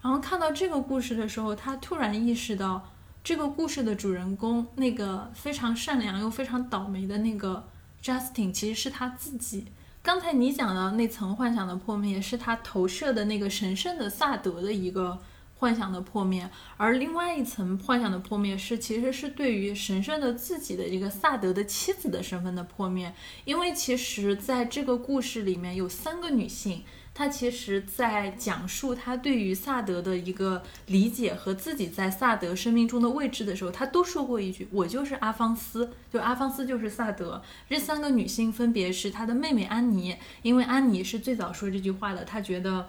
然后看到这个故事的时候，他突然意识到这个故事的主人公那个非常善良又非常倒霉的那个 Justin 其实是他自己。刚才你讲的那层幻想的破灭，是他投射的那个神圣的萨德的一个。幻想的破灭，而另外一层幻想的破灭是，其实是对于神圣的自己的一个萨德的妻子的身份的破灭。因为其实在这个故事里面有三个女性，她其实在讲述她对于萨德的一个理解和自己在萨德生命中的位置的时候，她都说过一句：“我就是阿方斯，就阿方斯就是萨德。”这三个女性分别是她的妹妹安妮，因为安妮是最早说这句话的，她觉得。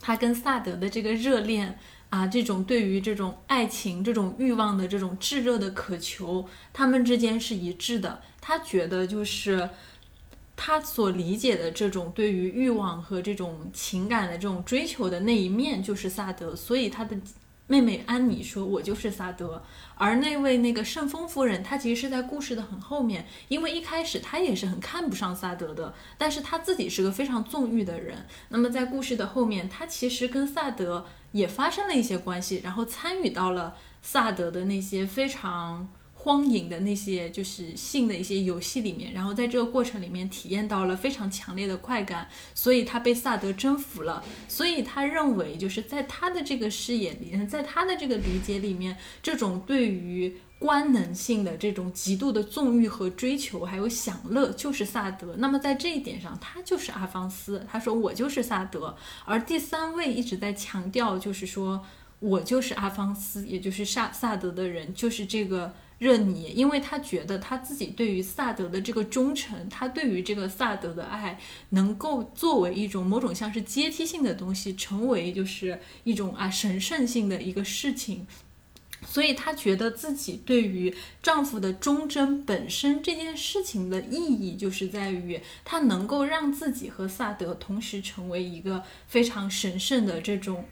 他跟萨德的这个热恋啊，这种对于这种爱情、这种欲望的这种炙热的渴求，他们之间是一致的。他觉得就是他所理解的这种对于欲望和这种情感的这种追求的那一面，就是萨德。所以他的。妹妹安妮说：“我就是萨德。”而那位那个圣风夫人，她其实是在故事的很后面，因为一开始她也是很看不上萨德的，但是她自己是个非常纵欲的人。那么在故事的后面，她其实跟萨德也发生了一些关系，然后参与到了萨德的那些非常。荒淫的那些就是性的一些游戏里面，然后在这个过程里面体验到了非常强烈的快感，所以他被萨德征服了。所以他认为，就是在他的这个视野里，在他的这个理解里面，这种对于官能性的这种极度的纵欲和追求，还有享乐，就是萨德。那么在这一点上，他就是阿方斯。他说我就是萨德。而第三位一直在强调，就是说。我就是阿方斯，也就是萨萨德的人，就是这个热尼，因为他觉得他自己对于萨德的这个忠诚，他对于这个萨德的爱，能够作为一种某种像是阶梯性的东西，成为就是一种啊神圣性的一个事情。所以她觉得自己对于丈夫的忠贞本身这件事情的意义，就是在于她能够让自己和萨德同时成为一个非常神圣的这种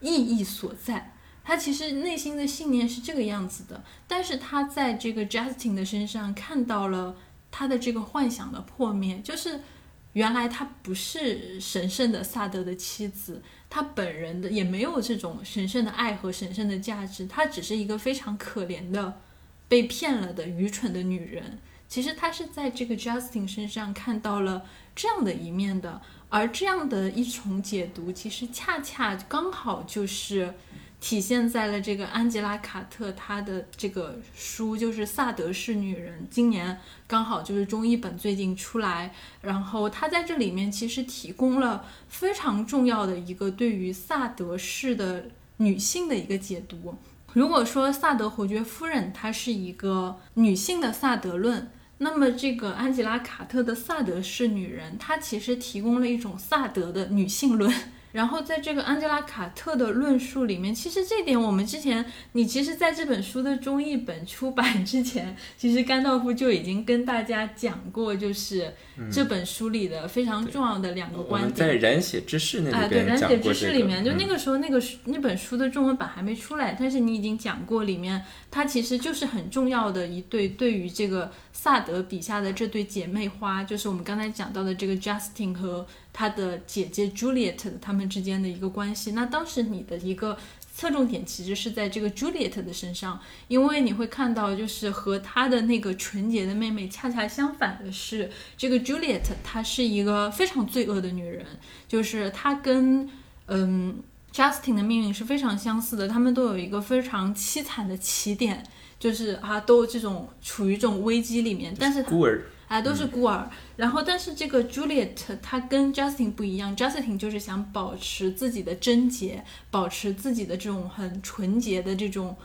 意义所在。他其实内心的信念是这个样子的，但是他在这个 Justin 的身上看到了他的这个幻想的破灭，就是原来他不是神圣的萨德的妻子。他本人的也没有这种神圣的爱和神圣的价值，他只是一个非常可怜的被骗了的愚蠢的女人。其实他是在这个 Justin 身上看到了这样的一面的，而这样的一重解读，其实恰恰刚好就是。体现在了这个安吉拉·卡特她的这个书，就是《萨德式女人》，今年刚好就是中译本最近出来，然后她在这里面其实提供了非常重要的一个对于萨德式的女性的一个解读。如果说萨德侯爵夫人她是一个女性的萨德论，那么这个安吉拉·卡特的萨德式女人，她其实提供了一种萨德的女性论。然后在这个安吉拉·卡特的论述里面，其实这点我们之前，你其实在这本书的中译本出版之前，其实甘道夫就已经跟大家讲过，就是这本书里的非常重要的两个观点。在《染血之事》那个。染血之事里面，就那个时候那个那本书的中文版还没出来，但是你已经讲过，里面它其实就是很重要的一对对于这个萨德笔下的这对姐妹花，就是我们刚才讲到的这个 Justin 和。他的姐姐 Juliet 他们之间的一个关系，那当时你的一个侧重点其实是在这个 Juliet 的身上，因为你会看到，就是和他的那个纯洁的妹妹恰恰相反的是，这个 Juliet 她是一个非常罪恶的女人，就是她跟嗯 Justin 的命运是非常相似的，他们都有一个非常凄惨的起点，就是啊，都这种处于这种危机里面，但是孤儿。啊，都是孤儿。然后，但是这个 Juliet 她跟 Justin 不一样，Justin 就是想保持自己的贞洁，保持自己的这种很纯洁的这种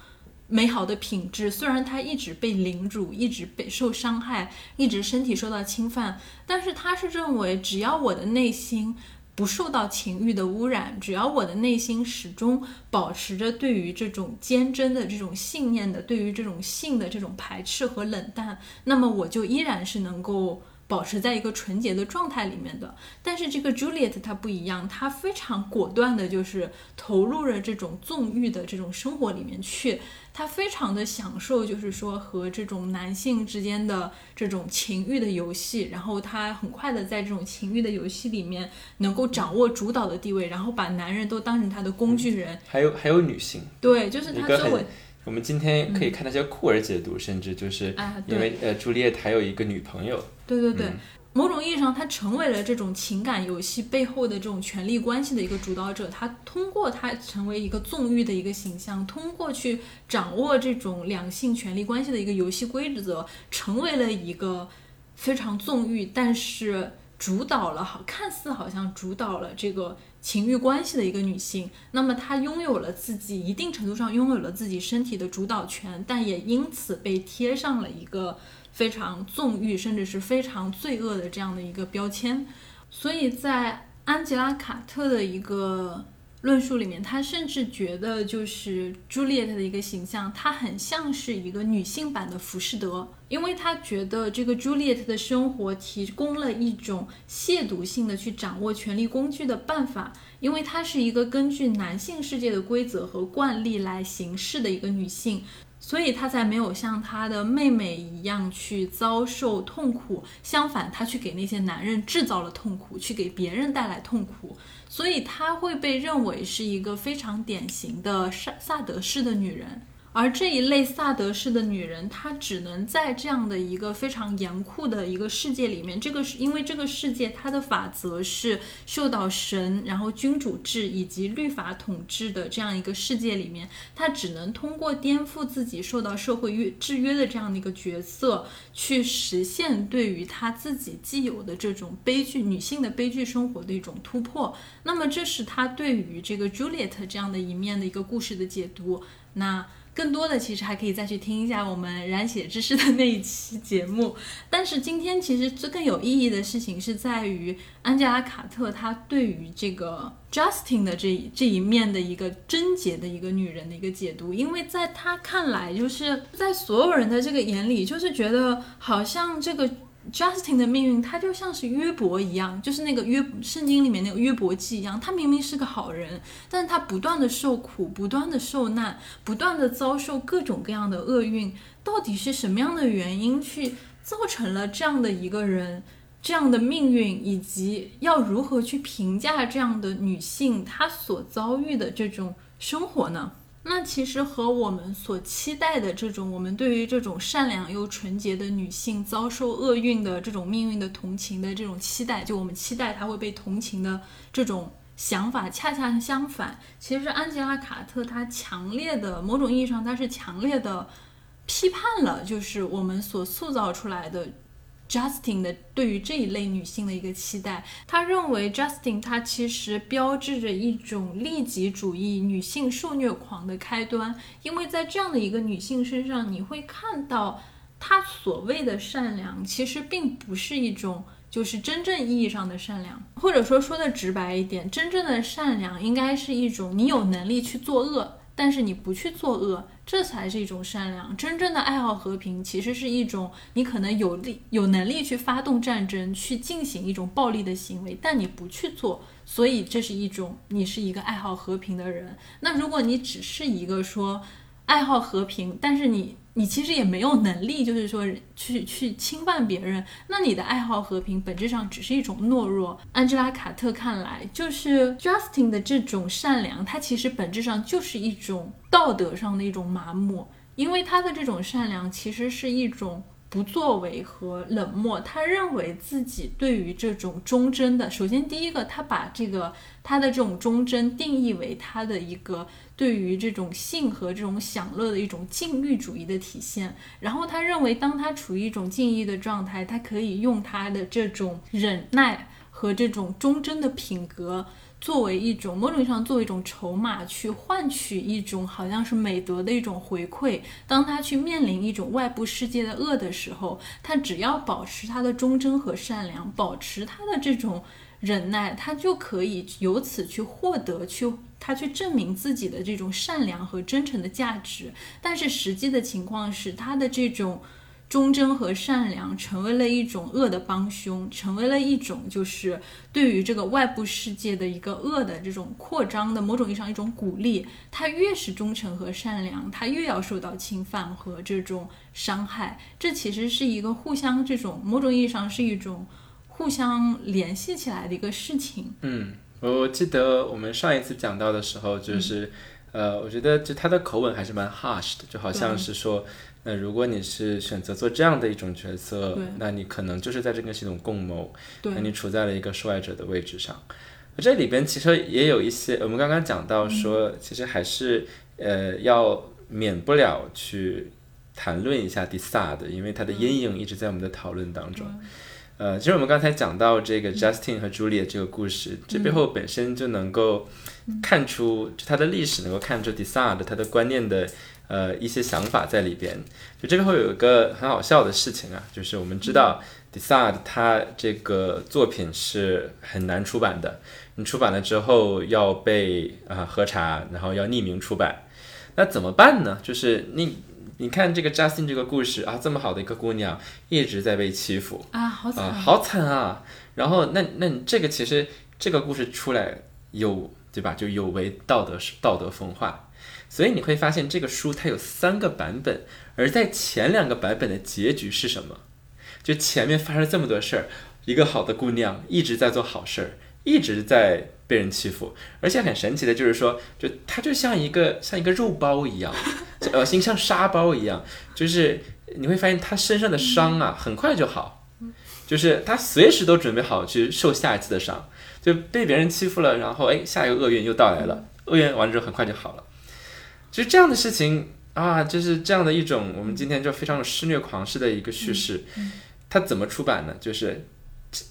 美好的品质。虽然他一直被凌辱，一直被受伤害，一直身体受到侵犯，但是他是认为，只要我的内心。不受到情欲的污染，只要我的内心始终保持着对于这种坚贞的这种信念的，对于这种性的这种排斥和冷淡，那么我就依然是能够。保持在一个纯洁的状态里面的，但是这个 Juliet 她不一样，她非常果断的，就是投入了这种纵欲的这种生活里面去，她非常的享受，就是说和这种男性之间的这种情欲的游戏，然后她很快的在这种情欲的游戏里面能够掌握主导的地位，然后把男人都当成她的工具人，还有还有女性，对，就是她周围。我们今天可以看那些酷儿解读，甚至就是因为呃，朱丽叶还有一个女朋友。对对对，某种意义上，她成为了这种情感游戏背后的这种权力关系的一个主导者。她通过她成为一个纵欲的一个形象，通过去掌握这种两性权力关系的一个游戏规则，成为了一个非常纵欲，但是主导了好看似好像主导了这个。情欲关系的一个女性，那么她拥有了自己一定程度上拥有了自己身体的主导权，但也因此被贴上了一个非常纵欲甚至是非常罪恶的这样的一个标签。所以在安吉拉·卡特的一个。论述里面，他甚至觉得就是朱丽叶的一个形象，她很像是一个女性版的浮士德，因为他觉得这个朱丽叶的生活提供了一种亵渎性的去掌握权力工具的办法，因为她是一个根据男性世界的规则和惯例来行事的一个女性，所以她才没有像她的妹妹一样去遭受痛苦，相反，她去给那些男人制造了痛苦，去给别人带来痛苦。所以她会被认为是一个非常典型的萨萨德式的女人，而这一类萨德式的女人，她只能在这样的一个非常严酷的一个世界里面，这个是因为这个世界它的法则是受到神、然后君主制以及律法统治的这样一个世界里面，她只能通过颠覆自己受到社会约制约的这样的一个角色，去实现对于她自己既有的这种悲剧女性的悲剧生活的一种突破。那么，这是她对于这个 Juliet 这样的一面的一个故事的解读。那更多的其实还可以再去听一下我们染血知识的那一期节目，但是今天其实这更有意义的事情是在于安吉拉·卡特她对于这个 Justin 的这这一面的一个贞洁的一个女人的一个解读，因为在她看来，就是在所有人的这个眼里，就是觉得好像这个。Justin 的命运，他就像是约伯一样，就是那个约圣经里面那个约伯记一样。他明明是个好人，但是他不断的受苦，不断的受难，不断的遭受各种各样的厄运。到底是什么样的原因去造成了这样的一个人这样的命运，以及要如何去评价这样的女性她所遭遇的这种生活呢？那其实和我们所期待的这种，我们对于这种善良又纯洁的女性遭受厄运的这种命运的同情的这种期待，就我们期待她会被同情的这种想法，恰恰相反。其实安吉拉·卡特她强烈的某种意义上，她是强烈的批判了，就是我们所塑造出来的。Justin 的对于这一类女性的一个期待，他认为 Justin 他其实标志着一种利己主义女性受虐狂的开端，因为在这样的一个女性身上，你会看到她所谓的善良，其实并不是一种就是真正意义上的善良，或者说说的直白一点，真正的善良应该是一种你有能力去作恶。但是你不去作恶，这才是一种善良。真正的爱好和平，其实是一种你可能有力、有能力去发动战争，去进行一种暴力的行为，但你不去做，所以这是一种你是一个爱好和平的人。那如果你只是一个说爱好和平，但是你。你其实也没有能力，就是说去去侵犯别人。那你的爱好和平，本质上只是一种懦弱。安吉拉·卡特看来，就是 Justin 的这种善良，它其实本质上就是一种道德上的一种麻木，因为他的这种善良其实是一种。不作为和冷漠，他认为自己对于这种忠贞的，首先第一个，他把这个他的这种忠贞定义为他的一个对于这种性和这种享乐的一种禁欲主义的体现。然后他认为，当他处于一种禁欲的状态，他可以用他的这种忍耐和这种忠贞的品格。作为一种某种意义上，作为一种筹码，去换取一种好像是美德的一种回馈。当他去面临一种外部世界的恶的时候，他只要保持他的忠贞和善良，保持他的这种忍耐，他就可以由此去获得，去他去证明自己的这种善良和真诚的价值。但是实际的情况是，他的这种。忠贞和善良成为了一种恶的帮凶，成为了一种就是对于这个外部世界的一个恶的这种扩张的某种意义上一种鼓励。他越是忠诚和善良，他越要受到侵犯和这种伤害。这其实是一个互相这种某种意义上是一种互相联系起来的一个事情。嗯，我记得我们上一次讲到的时候，就是呃，我觉得就他的口吻还是蛮 harsh 的，就好像是说。那如果你是选择做这样的一种角色，那你可能就是在这个系统共谋，那你处在了一个受害者的位置上。这里边其实也有一些，我们刚刚讲到说，其实还是呃要免不了去谈论一下迪萨的，因为它的阴影一直在我们的讨论当中。呃，其实我们刚才讲到这个 Justin 和 Julia 这个故事，这背后本身就能够看出，就他的历史能够看出迪萨的他的观念的。呃，一些想法在里边。就这边会有一个很好笑的事情啊，就是我们知道 d e s a d 他这个作品是很难出版的，你出版了之后要被啊核查，然后要匿名出版，那怎么办呢？就是你你看这个 Justin 这个故事啊，这么好的一个姑娘一直在被欺负啊，好惨啊，好惨啊！然后那那你这个其实这个故事出来有对吧？就有违道德道德风化。所以你会发现，这个书它有三个版本，而在前两个版本的结局是什么？就前面发生这么多事儿，一个好的姑娘一直在做好事儿，一直在被人欺负，而且很神奇的就是说，就她就像一个像一个肉包一样，呃，心像沙包一样，就是你会发现她身上的伤啊，很快就好，就是他随时都准备好去受下一次的伤，就被别人欺负了，然后哎，下一个厄运又到来了，厄运完之后很快就好了，就这样的事情啊，就是这样的一种我们今天就非常有施虐狂式的一个叙事，它怎么出版呢？就是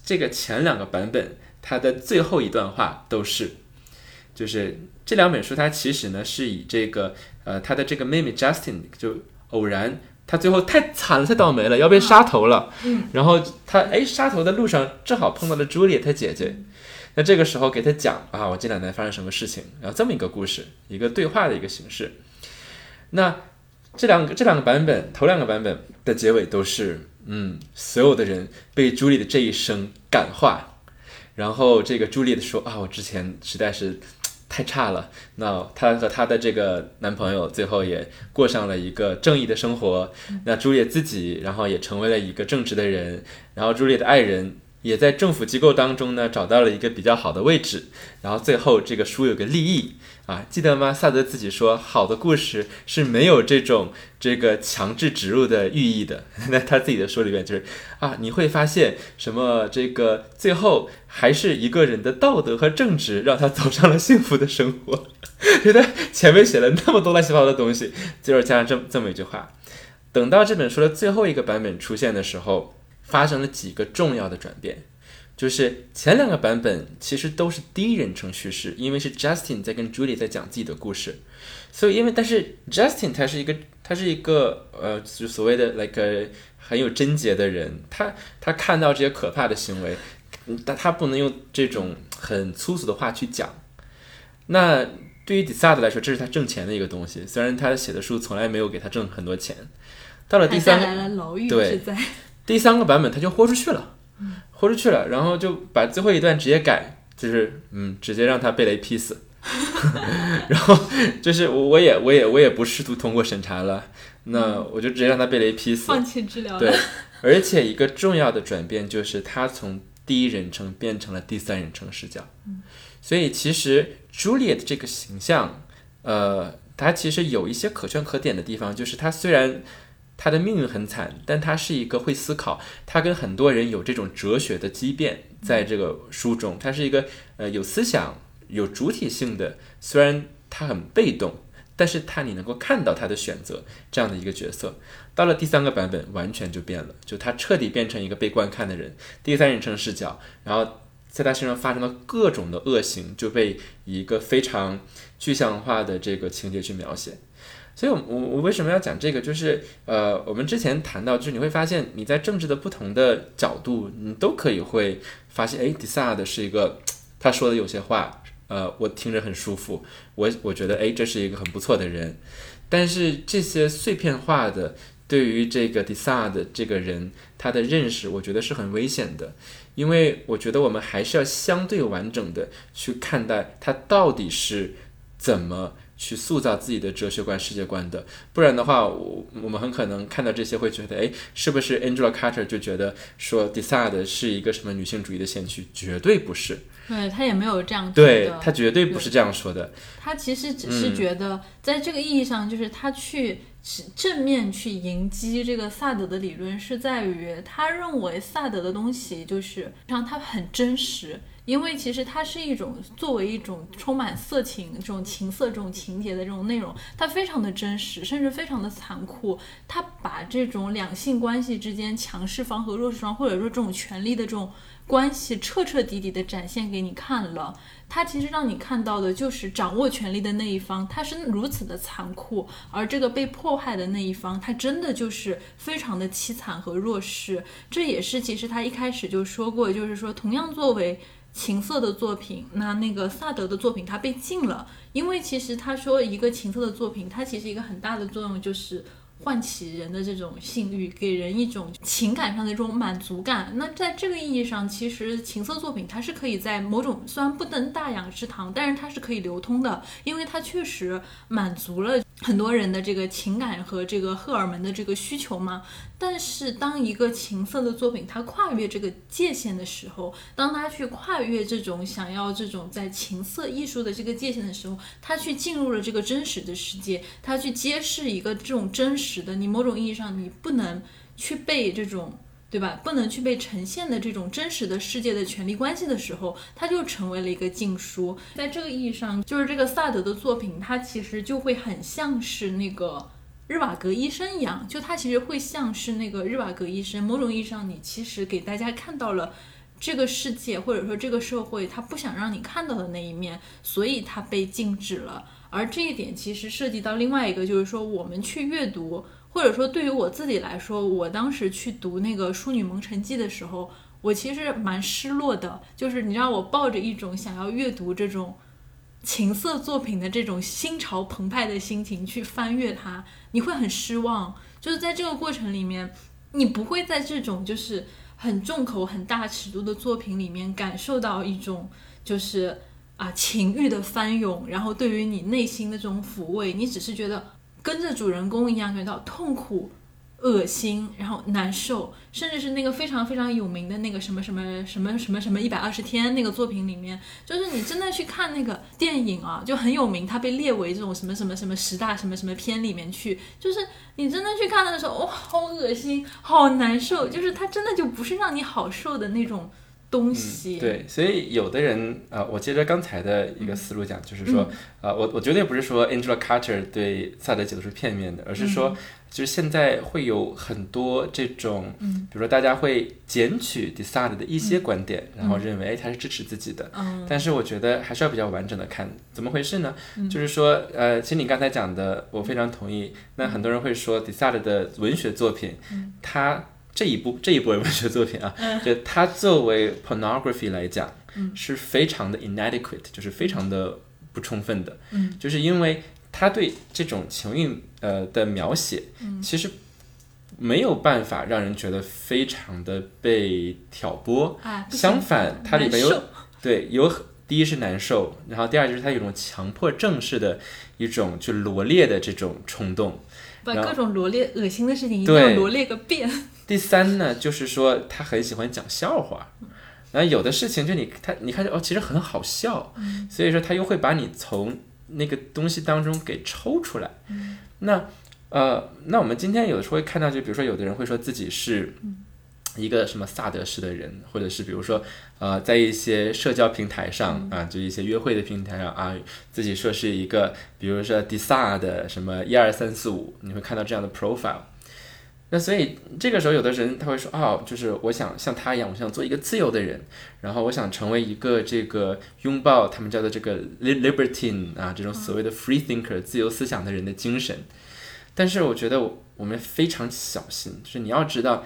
这个前两个版本。它的最后一段话都是，就是这两本书，它其实呢是以这个呃他的这个妹妹 Justin 就偶然，他最后太惨了，太倒霉了，要被杀头了。嗯，然后他哎杀头的路上正好碰到了朱丽叶他姐姐，那这个时候给他讲啊，我这两年发生什么事情，然后这么一个故事，一个对话的一个形式。那这两个这两个版本，头两个版本的结尾都是嗯，所有的人被朱莉的这一生感化。然后这个朱莉的说啊，我之前实在是太差了。那她和她的这个男朋友最后也过上了一个正义的生活。那朱丽叶自己，然后也成为了一个正直的人。然后朱莉的爱人。也在政府机构当中呢找到了一个比较好的位置，然后最后这个书有个立意啊，记得吗？萨德自己说，好的故事是没有这种这个强制植入的寓意的。那他自己的书里面就是啊，你会发现什么？这个最后还是一个人的道德和正直让他走上了幸福的生活。觉得前面写了那么多乱七八糟的东西，最后加上这么这么一句话，等到这本书的最后一个版本出现的时候。发生了几个重要的转变，就是前两个版本其实都是第一人称叙事，因为是 Justin 在跟 Julie 在讲自己的故事，所以因为但是 Justin 他是一个他是一个呃就所谓的 like 很有贞洁的人，他他看到这些可怕的行为，但他不能用这种很粗俗的话去讲。那对于 d e s a d 来说，这是他挣钱的一个东西，虽然他写的书从来没有给他挣很多钱。到了第三个，对。第三个版本他就豁出去了，豁出去了，然后就把最后一段直接改，就是嗯，直接让他被雷劈死。然后就是我我也我也我也不试图通过审查了，那我就直接让他被雷劈死，放弃治疗。对，而且一个重要的转变就是他从第一人称变成了第三人称视角。所以其实 Juliet 这个形象，呃，他其实有一些可圈可点的地方，就是他虽然。他的命运很惨，但他是一个会思考，他跟很多人有这种哲学的畸变，在这个书中，他是一个呃有思想、有主体性的，虽然他很被动，但是他你能够看到他的选择这样的一个角色。到了第三个版本，完全就变了，就他彻底变成一个被观看的人，第三人称视角，然后在他身上发生了各种的恶行就被一个非常具象化的这个情节去描写。所以，我我我为什么要讲这个？就是呃，我们之前谈到，就是你会发现你在政治的不同的角度，你都可以会发现，哎，迪萨的是一个他说的有些话，呃，我听着很舒服，我我觉得，哎，这是一个很不错的人。但是这些碎片化的对于这个迪萨的这个人他的认识，我觉得是很危险的，因为我觉得我们还是要相对完整的去看待他到底是怎么。去塑造自己的哲学观、世界观的，不然的话，我我们很可能看到这些会觉得，哎，是不是 Angela Carter 就觉得说 d e s a d 是一个什么女性主义的先驱？绝对不是。对他也没有这样。对他绝对不是这样说的。他其实只是觉得，在这个意义上，就是他去正面去迎击这个萨德的理论，是在于他认为萨德的东西就是让他很真实。因为其实它是一种作为一种充满色情这种情色这种情节的这种内容，它非常的真实，甚至非常的残酷。它把这种两性关系之间强势方和弱势方，或者说这种权力的这种关系，彻彻底底的展现给你看了。它其实让你看到的就是掌握权力的那一方，他是如此的残酷，而这个被迫害的那一方，他真的就是非常的凄惨和弱势。这也是其实他一开始就说过，就是说同样作为。情色的作品，那那个萨德的作品，他被禁了，因为其实他说一个情色的作品，它其实一个很大的作用就是唤起人的这种性欲，给人一种情感上的这种满足感。那在这个意义上，其实情色作品它是可以在某种虽然不登大雅之堂，但是它是可以流通的，因为它确实满足了很多人的这个情感和这个荷尔蒙的这个需求嘛。但是当一个情色的作品它跨越这个界限的时候，当它去跨越这种想要这种在情色艺术的这个界限的时候，它去进入了这个真实的世界，它去揭示一个这种真实的，你某种意义上你不能去被这种。对吧？不能去被呈现的这种真实的世界的权利关系的时候，它就成为了一个禁书。在这个意义上，就是这个萨德的作品，它其实就会很像是那个日瓦格医生一样，就他其实会像是那个日瓦格医生。某种意义上，你其实给大家看到了这个世界或者说这个社会，他不想让你看到的那一面，所以它被禁止了。而这一点其实涉及到另外一个，就是说我们去阅读。或者说，对于我自己来说，我当时去读那个《淑女蒙尘记》的时候，我其实蛮失落的。就是你知道，我抱着一种想要阅读这种情色作品的这种心潮澎湃的心情去翻阅它，你会很失望。就是在这个过程里面，你不会在这种就是很重口、很大尺度的作品里面感受到一种就是啊情欲的翻涌，然后对于你内心的这种抚慰，你只是觉得。跟着主人公一样，感觉到痛苦、恶心，然后难受，甚至是那个非常非常有名的那个什么什么什么什么什么一百二十天那个作品里面，就是你真的去看那个电影啊，就很有名，它被列为这种什么什么什么十大什么什么片里面去，就是你真的去看的时候，哇，好恶心，好难受，就是它真的就不是让你好受的那种。东西对，所以有的人啊，我接着刚才的一个思路讲，就是说，啊，我我绝对不是说 Angela Carter 对萨德解读是片面的，而是说，就是现在会有很多这种，比如说大家会捡取 d e s a d 的一些观点，然后认为哎他是支持自己的，但是我觉得还是要比较完整的看，怎么回事呢？就是说，呃，其实你刚才讲的，我非常同意。那很多人会说 d e s a d 的文学作品，他。这一部这一部文学作品啊，就它作为 pornography 来讲，是非常的 inadequate，就是非常的不充分的，就是因为他对这种情欲呃的描写，其实没有办法让人觉得非常的被挑拨，相反，它里面有对有第一是难受，然后第二就是他有一种强迫症式的一种就罗列的这种冲动，把各种罗列恶心的事情一定要罗列个遍。第三呢，就是说他很喜欢讲笑话，然后有的事情就你他你看哦，其实很好笑，所以说他又会把你从那个东西当中给抽出来。那呃，那我们今天有的时候会看到，就比如说有的人会说自己是一个什么萨德式的人，或者是比如说呃，在一些社交平台上啊，就一些约会的平台上啊，自己说是一个，比如说迪萨的什么一二三四五，你会看到这样的 profile。那所以这个时候，有的人他会说，哦，就是我想像他一样，我想做一个自由的人，然后我想成为一个这个拥抱他们叫做这个 libertine 啊，这种所谓的 free thinker 自由思想的人的精神。但是我觉得我们非常小心，就是你要知道，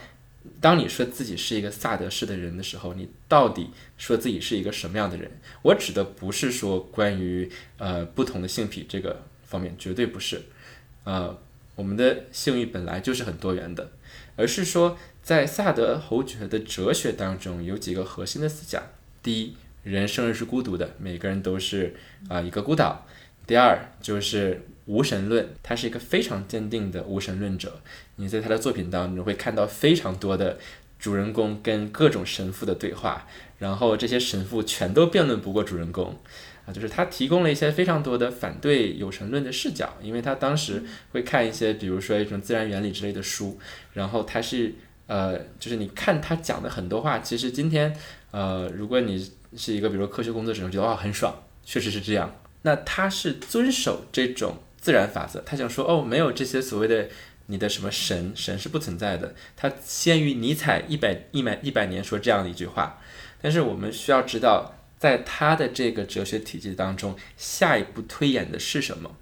当你说自己是一个萨德式的人的时候，你到底说自己是一个什么样的人？我指的不是说关于呃不同的性癖这个方面，绝对不是，呃。我们的性欲本来就是很多元的，而是说，在萨德侯爵的哲学当中有几个核心的思想：第一，人生而是孤独的，每个人都是啊一个孤岛；第二，就是无神论，他是一个非常坚定的无神论者。你在他的作品当中会看到非常多的主人公跟各种神父的对话，然后这些神父全都辩论不过主人公。就是他提供了一些非常多的反对有神论的视角，因为他当时会看一些，比如说一种自然原理之类的书，然后他是呃，就是你看他讲的很多话，其实今天呃，如果你是一个比如说科学工作者，觉得哇很爽，确实是这样。那他是遵守这种自然法则，他想说哦，没有这些所谓的你的什么神，神是不存在的。他先于尼采一百一百一百年说这样的一句话，但是我们需要知道。在他的这个哲学体系当中，下一步推演的是什么？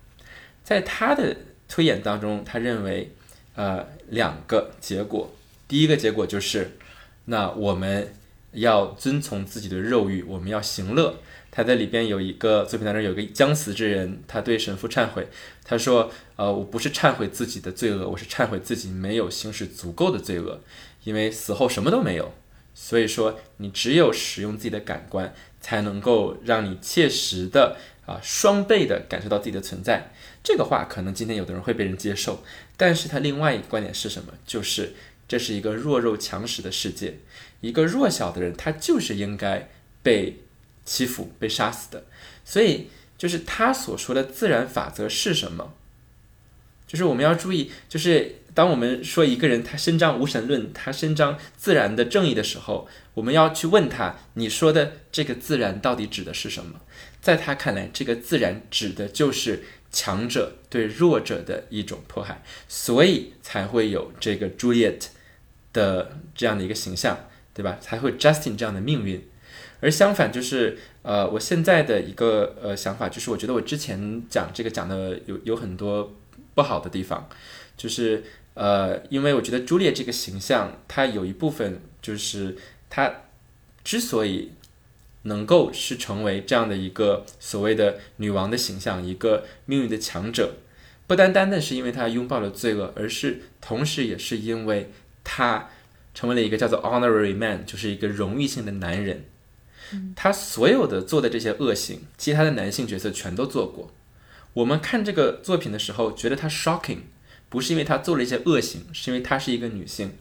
在他的推演当中，他认为，呃，两个结果。第一个结果就是，那我们要遵从自己的肉欲，我们要行乐。他在里边有一个作品当中有一个将死之人，他对神父忏悔，他说：“呃，我不是忏悔自己的罪恶，我是忏悔自己没有行使足够的罪恶，因为死后什么都没有。所以说，你只有使用自己的感官，才能够让你切实的啊双倍的感受到自己的存在。这个话可能今天有的人会被人接受，但是他另外一个观点是什么？就是这是一个弱肉强食的世界，一个弱小的人他就是应该被。”欺负被杀死的，所以就是他所说的自然法则是什么？就是我们要注意，就是当我们说一个人他伸张无神论，他伸张自然的正义的时候，我们要去问他：你说的这个自然到底指的是什么？在他看来，这个自然指的就是强者对弱者的一种迫害，所以才会有这个 Juliet 的这样的一个形象，对吧？才会 Justin 这样的命运。而相反，就是呃，我现在的一个呃想法，就是我觉得我之前讲这个讲的有有很多不好的地方，就是呃，因为我觉得朱丽叶这个形象，她有一部分就是她之所以能够是成为这样的一个所谓的女王的形象，一个命运的强者，不单单的是因为她拥抱了罪恶，而是同时也是因为她成为了一个叫做 honorary man，就是一个荣誉性的男人。他所有的做的这些恶行，其他的男性角色全都做过。我们看这个作品的时候，觉得他 shocking，不是因为他做了一些恶行，是因为她是一个女性，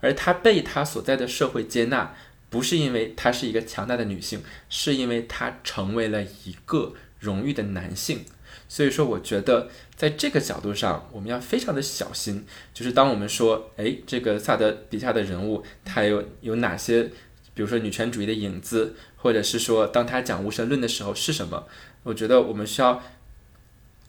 而她被她所在的社会接纳，不是因为她是一个强大的女性，是因为她成为了一个荣誉的男性。所以说，我觉得在这个角度上，我们要非常的小心。就是当我们说，哎，这个萨德笔下的人物，他有有哪些？比如说女权主义的影子，或者是说，当他讲无神论的时候是什么？我觉得我们需要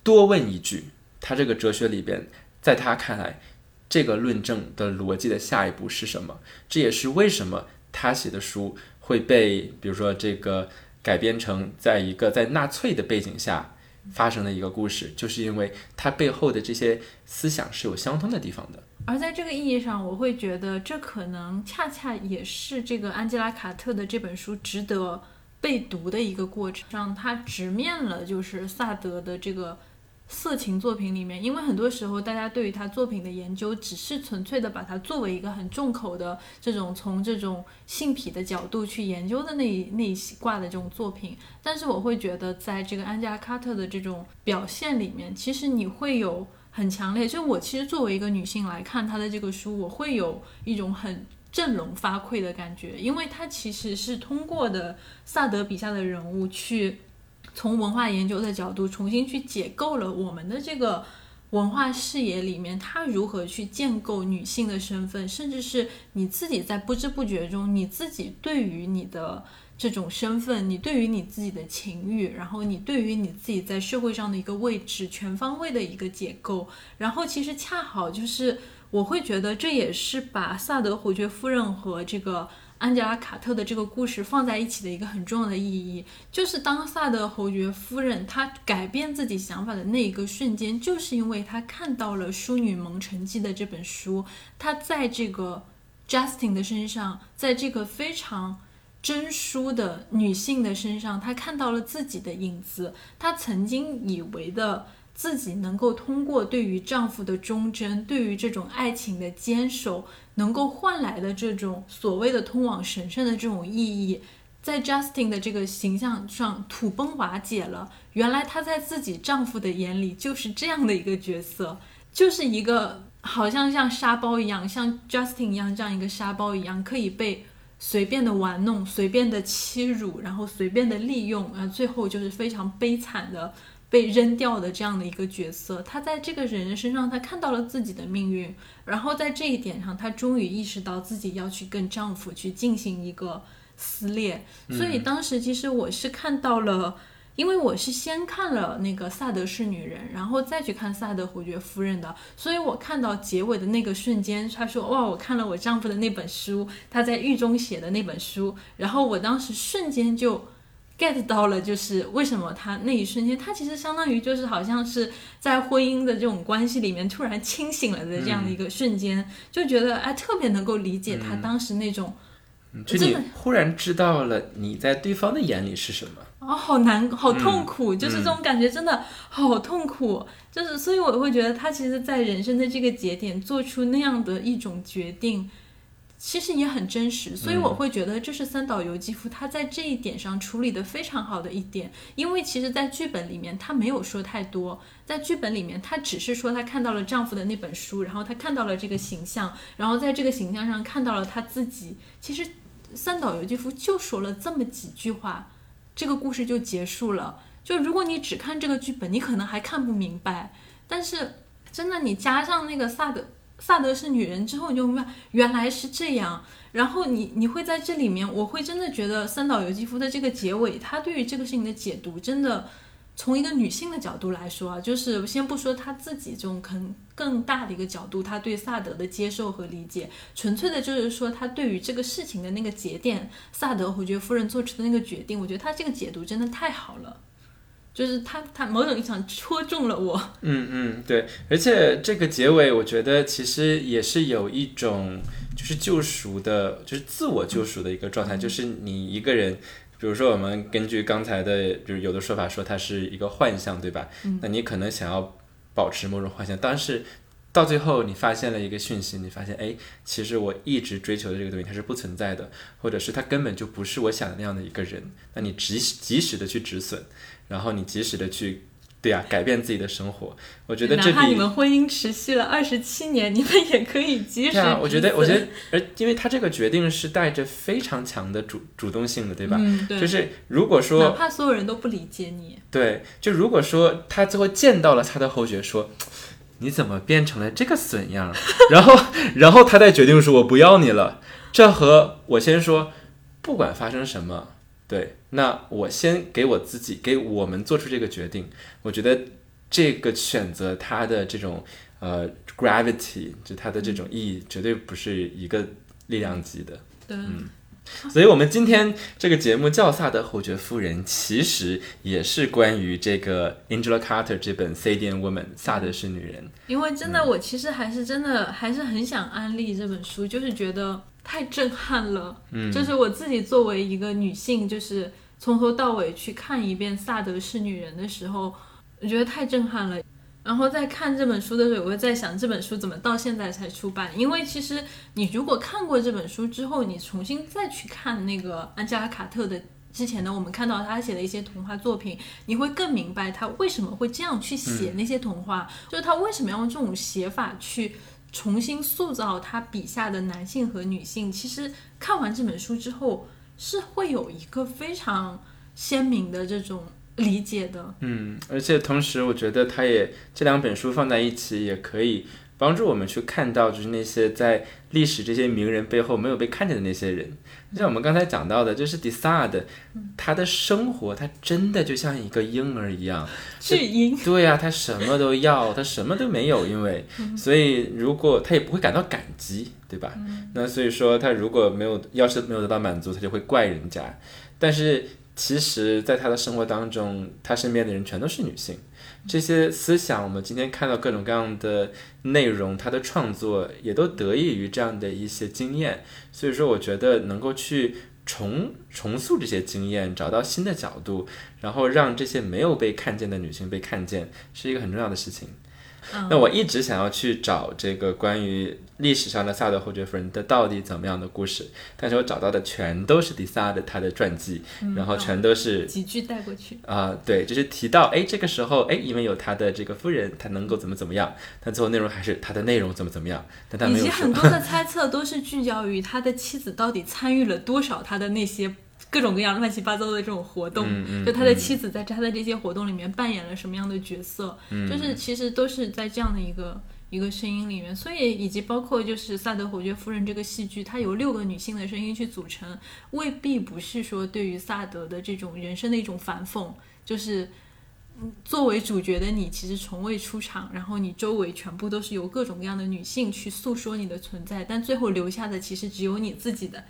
多问一句：他这个哲学里边，在他看来，这个论证的逻辑的下一步是什么？这也是为什么他写的书会被，比如说这个改编成在一个在纳粹的背景下发生的一个故事，就是因为它背后的这些思想是有相通的地方的。而在这个意义上，我会觉得这可能恰恰也是这个安吉拉·卡特的这本书值得被读的一个过程，让他直面了就是萨德的这个色情作品里面，因为很多时候大家对于他作品的研究，只是纯粹的把它作为一个很重口的这种从这种性癖的角度去研究的那一那一挂的这种作品，但是我会觉得在这个安吉拉·卡特的这种表现里面，其实你会有。很强烈，就我其实作为一个女性来看她的这个书，我会有一种很振聋发聩的感觉，因为她其实是通过的萨德笔下的人物去从文化研究的角度重新去解构了我们的这个文化视野里面，她如何去建构女性的身份，甚至是你自己在不知不觉中，你自己对于你的。这种身份，你对于你自己的情欲，然后你对于你自己在社会上的一个位置，全方位的一个解构，然后其实恰好就是我会觉得这也是把萨德侯爵夫人和这个安吉拉卡特的这个故事放在一起的一个很重要的意义，就是当萨德侯爵夫人她改变自己想法的那一个瞬间，就是因为她看到了《淑女蒙尘记》的这本书，她在这个 Justin 的身上，在这个非常。真书的女性的身上，她看到了自己的影子。她曾经以为的自己能够通过对于丈夫的忠贞，对于这种爱情的坚守，能够换来的这种所谓的通往神圣的这种意义，在 Justin 的这个形象上土崩瓦解了。原来她在自己丈夫的眼里就是这样的一个角色，就是一个好像像沙包一样，像 Justin 一样这样一个沙包一样，可以被。随便的玩弄，随便的欺辱，然后随便的利用，啊，最后就是非常悲惨的被扔掉的这样的一个角色。她在这个人身上，她看到了自己的命运，然后在这一点上，她终于意识到自己要去跟丈夫去进行一个撕裂。所以当时其实我是看到了。因为我是先看了那个《萨德是女人》，然后再去看《萨德侯爵夫人》的，所以我看到结尾的那个瞬间，他说：“哇，我看了我丈夫的那本书，他在狱中写的那本书。”然后我当时瞬间就 get 到了，就是为什么他那一瞬间，他其实相当于就是好像是在婚姻的这种关系里面突然清醒了的这样的一个瞬间，就觉得哎，特别能够理解他当时那种。就你忽然知道了你在对方的眼里是什么。哦，好难，好痛苦，就是这种感觉，真的好痛苦。就是所以我会觉得他其实，在人生的这个节点做出那样的一种决定。其实也很真实，所以我会觉得这是三岛由纪夫他在这一点上处理的非常好的一点。因为其实，在剧本里面他没有说太多，在剧本里面他只是说他看到了丈夫的那本书，然后他看到了这个形象，然后在这个形象上看到了他自己。其实三岛由纪夫就说了这么几句话，这个故事就结束了。就如果你只看这个剧本，你可能还看不明白。但是真的，你加上那个萨德。萨德是女人之后，你就明白原来是这样。然后你你会在这里面，我会真的觉得三岛由纪夫的这个结尾，他对于这个事情的解读，真的从一个女性的角度来说啊，就是先不说他自己这种可能更大的一个角度，他对萨德的接受和理解，纯粹的就是说他对于这个事情的那个节点，萨德侯爵夫人做出的那个决定，我觉得他这个解读真的太好了。就是他，他某种意义上戳中了我。嗯嗯，对，而且这个结尾，我觉得其实也是有一种就是救赎的，就是自我救赎的一个状态。就是你一个人，比如说我们根据刚才的，就是有的说法说它是一个幻象，对吧？嗯。那你可能想要保持某种幻象，但是到最后你发现了一个讯息，你发现哎，其实我一直追求的这个东西它是不存在的，或者是它根本就不是我想的那样的一个人。那你及及时的去止损。然后你及时的去，对呀，改变自己的生活。我觉得这哪怕你们婚姻持续了二十七年，你们也可以及时。对啊，我觉得，我觉得，而因为他这个决定是带着非常强的主主动性的，对吧？嗯，对。就是如果说，哪怕所有人都不理解你，对，就如果说他最后见到了他的侯爵，说你怎么变成了这个损样？然后，然后他再决定说我不要你了。这和我先说，不管发生什么。对，那我先给我自己，给我们做出这个决定。我觉得这个选择它的这种呃 gravity，就它的这种意义，绝对不是一个力量级的。对，嗯，所以我们今天这个节目叫《萨德侯爵夫人》，其实也是关于这个 Angela Carter 这本《Sadian Woman》，萨德是女人。因为真的，我其实还是真的还是很想安利这本书，就是觉得。太震撼了，嗯，就是我自己作为一个女性，就是从头到尾去看一遍《萨德是女人》的时候，我觉得太震撼了。然后在看这本书的时候，我会在想这本书怎么到现在才出版？因为其实你如果看过这本书之后，你重新再去看那个安吉拉·卡特的之前呢，我们看到他写的一些童话作品，你会更明白他为什么会这样去写那些童话，就是他为什么要用这种写法去。重新塑造他笔下的男性和女性，其实看完这本书之后是会有一个非常鲜明的这种理解的。嗯，而且同时我觉得他也这两本书放在一起也可以。帮助我们去看到，就是那些在历史这些名人背后没有被看见的那些人。像我们刚才讲到的，就是迪萨的，他的生活，他真的就像一个婴儿一样，巨婴。对呀，他什么都要，他什么都没有，因为所以如果他也不会感到感激，对吧？那所以说他如果没有要是没有得到满足，他就会怪人家。但是其实，在他的生活当中，他身边的人全都是女性。这些思想，我们今天看到各种各样的内容，他的创作也都得益于这样的一些经验。所以说，我觉得能够去重重塑这些经验，找到新的角度，然后让这些没有被看见的女性被看见，是一个很重要的事情。那我一直想要去找这个关于历史上的萨德侯爵夫人的到底怎么样的故事，但是我找到的全都是迪萨的他的传记，然后全都是几句带过去啊，对，就是提到哎这个时候哎因为有他的这个夫人，他能够怎么怎么样，但最后内容还是他的内容怎么怎么样，但他没有。以及很多的猜测都是聚焦于他的妻子到底参与了多少他的那些。各种各样乱七八糟的这种活动，就他的妻子在他的这些活动里面扮演了什么样的角色，就是其实都是在这样的一个一个声音里面，所以以及包括就是萨德侯爵夫人这个戏剧，它由六个女性的声音去组成，未必不是说对于萨德的这种人生的一种反讽，就是作为主角的你其实从未出场，然后你周围全部都是由各种各样的女性去诉说你的存在，但最后留下的其实只有你自己的。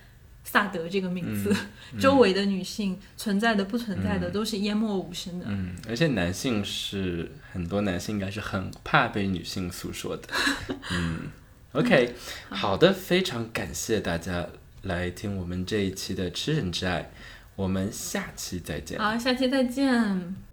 萨德这个名字，周围的女性存在的、不存在的，都是淹没无声的。嗯，而且男性是很多男性应该是很怕被女性诉说的。嗯，OK，好的，非常感谢大家来听我们这一期的《吃人之爱》，我们下期再见。好，下期再见。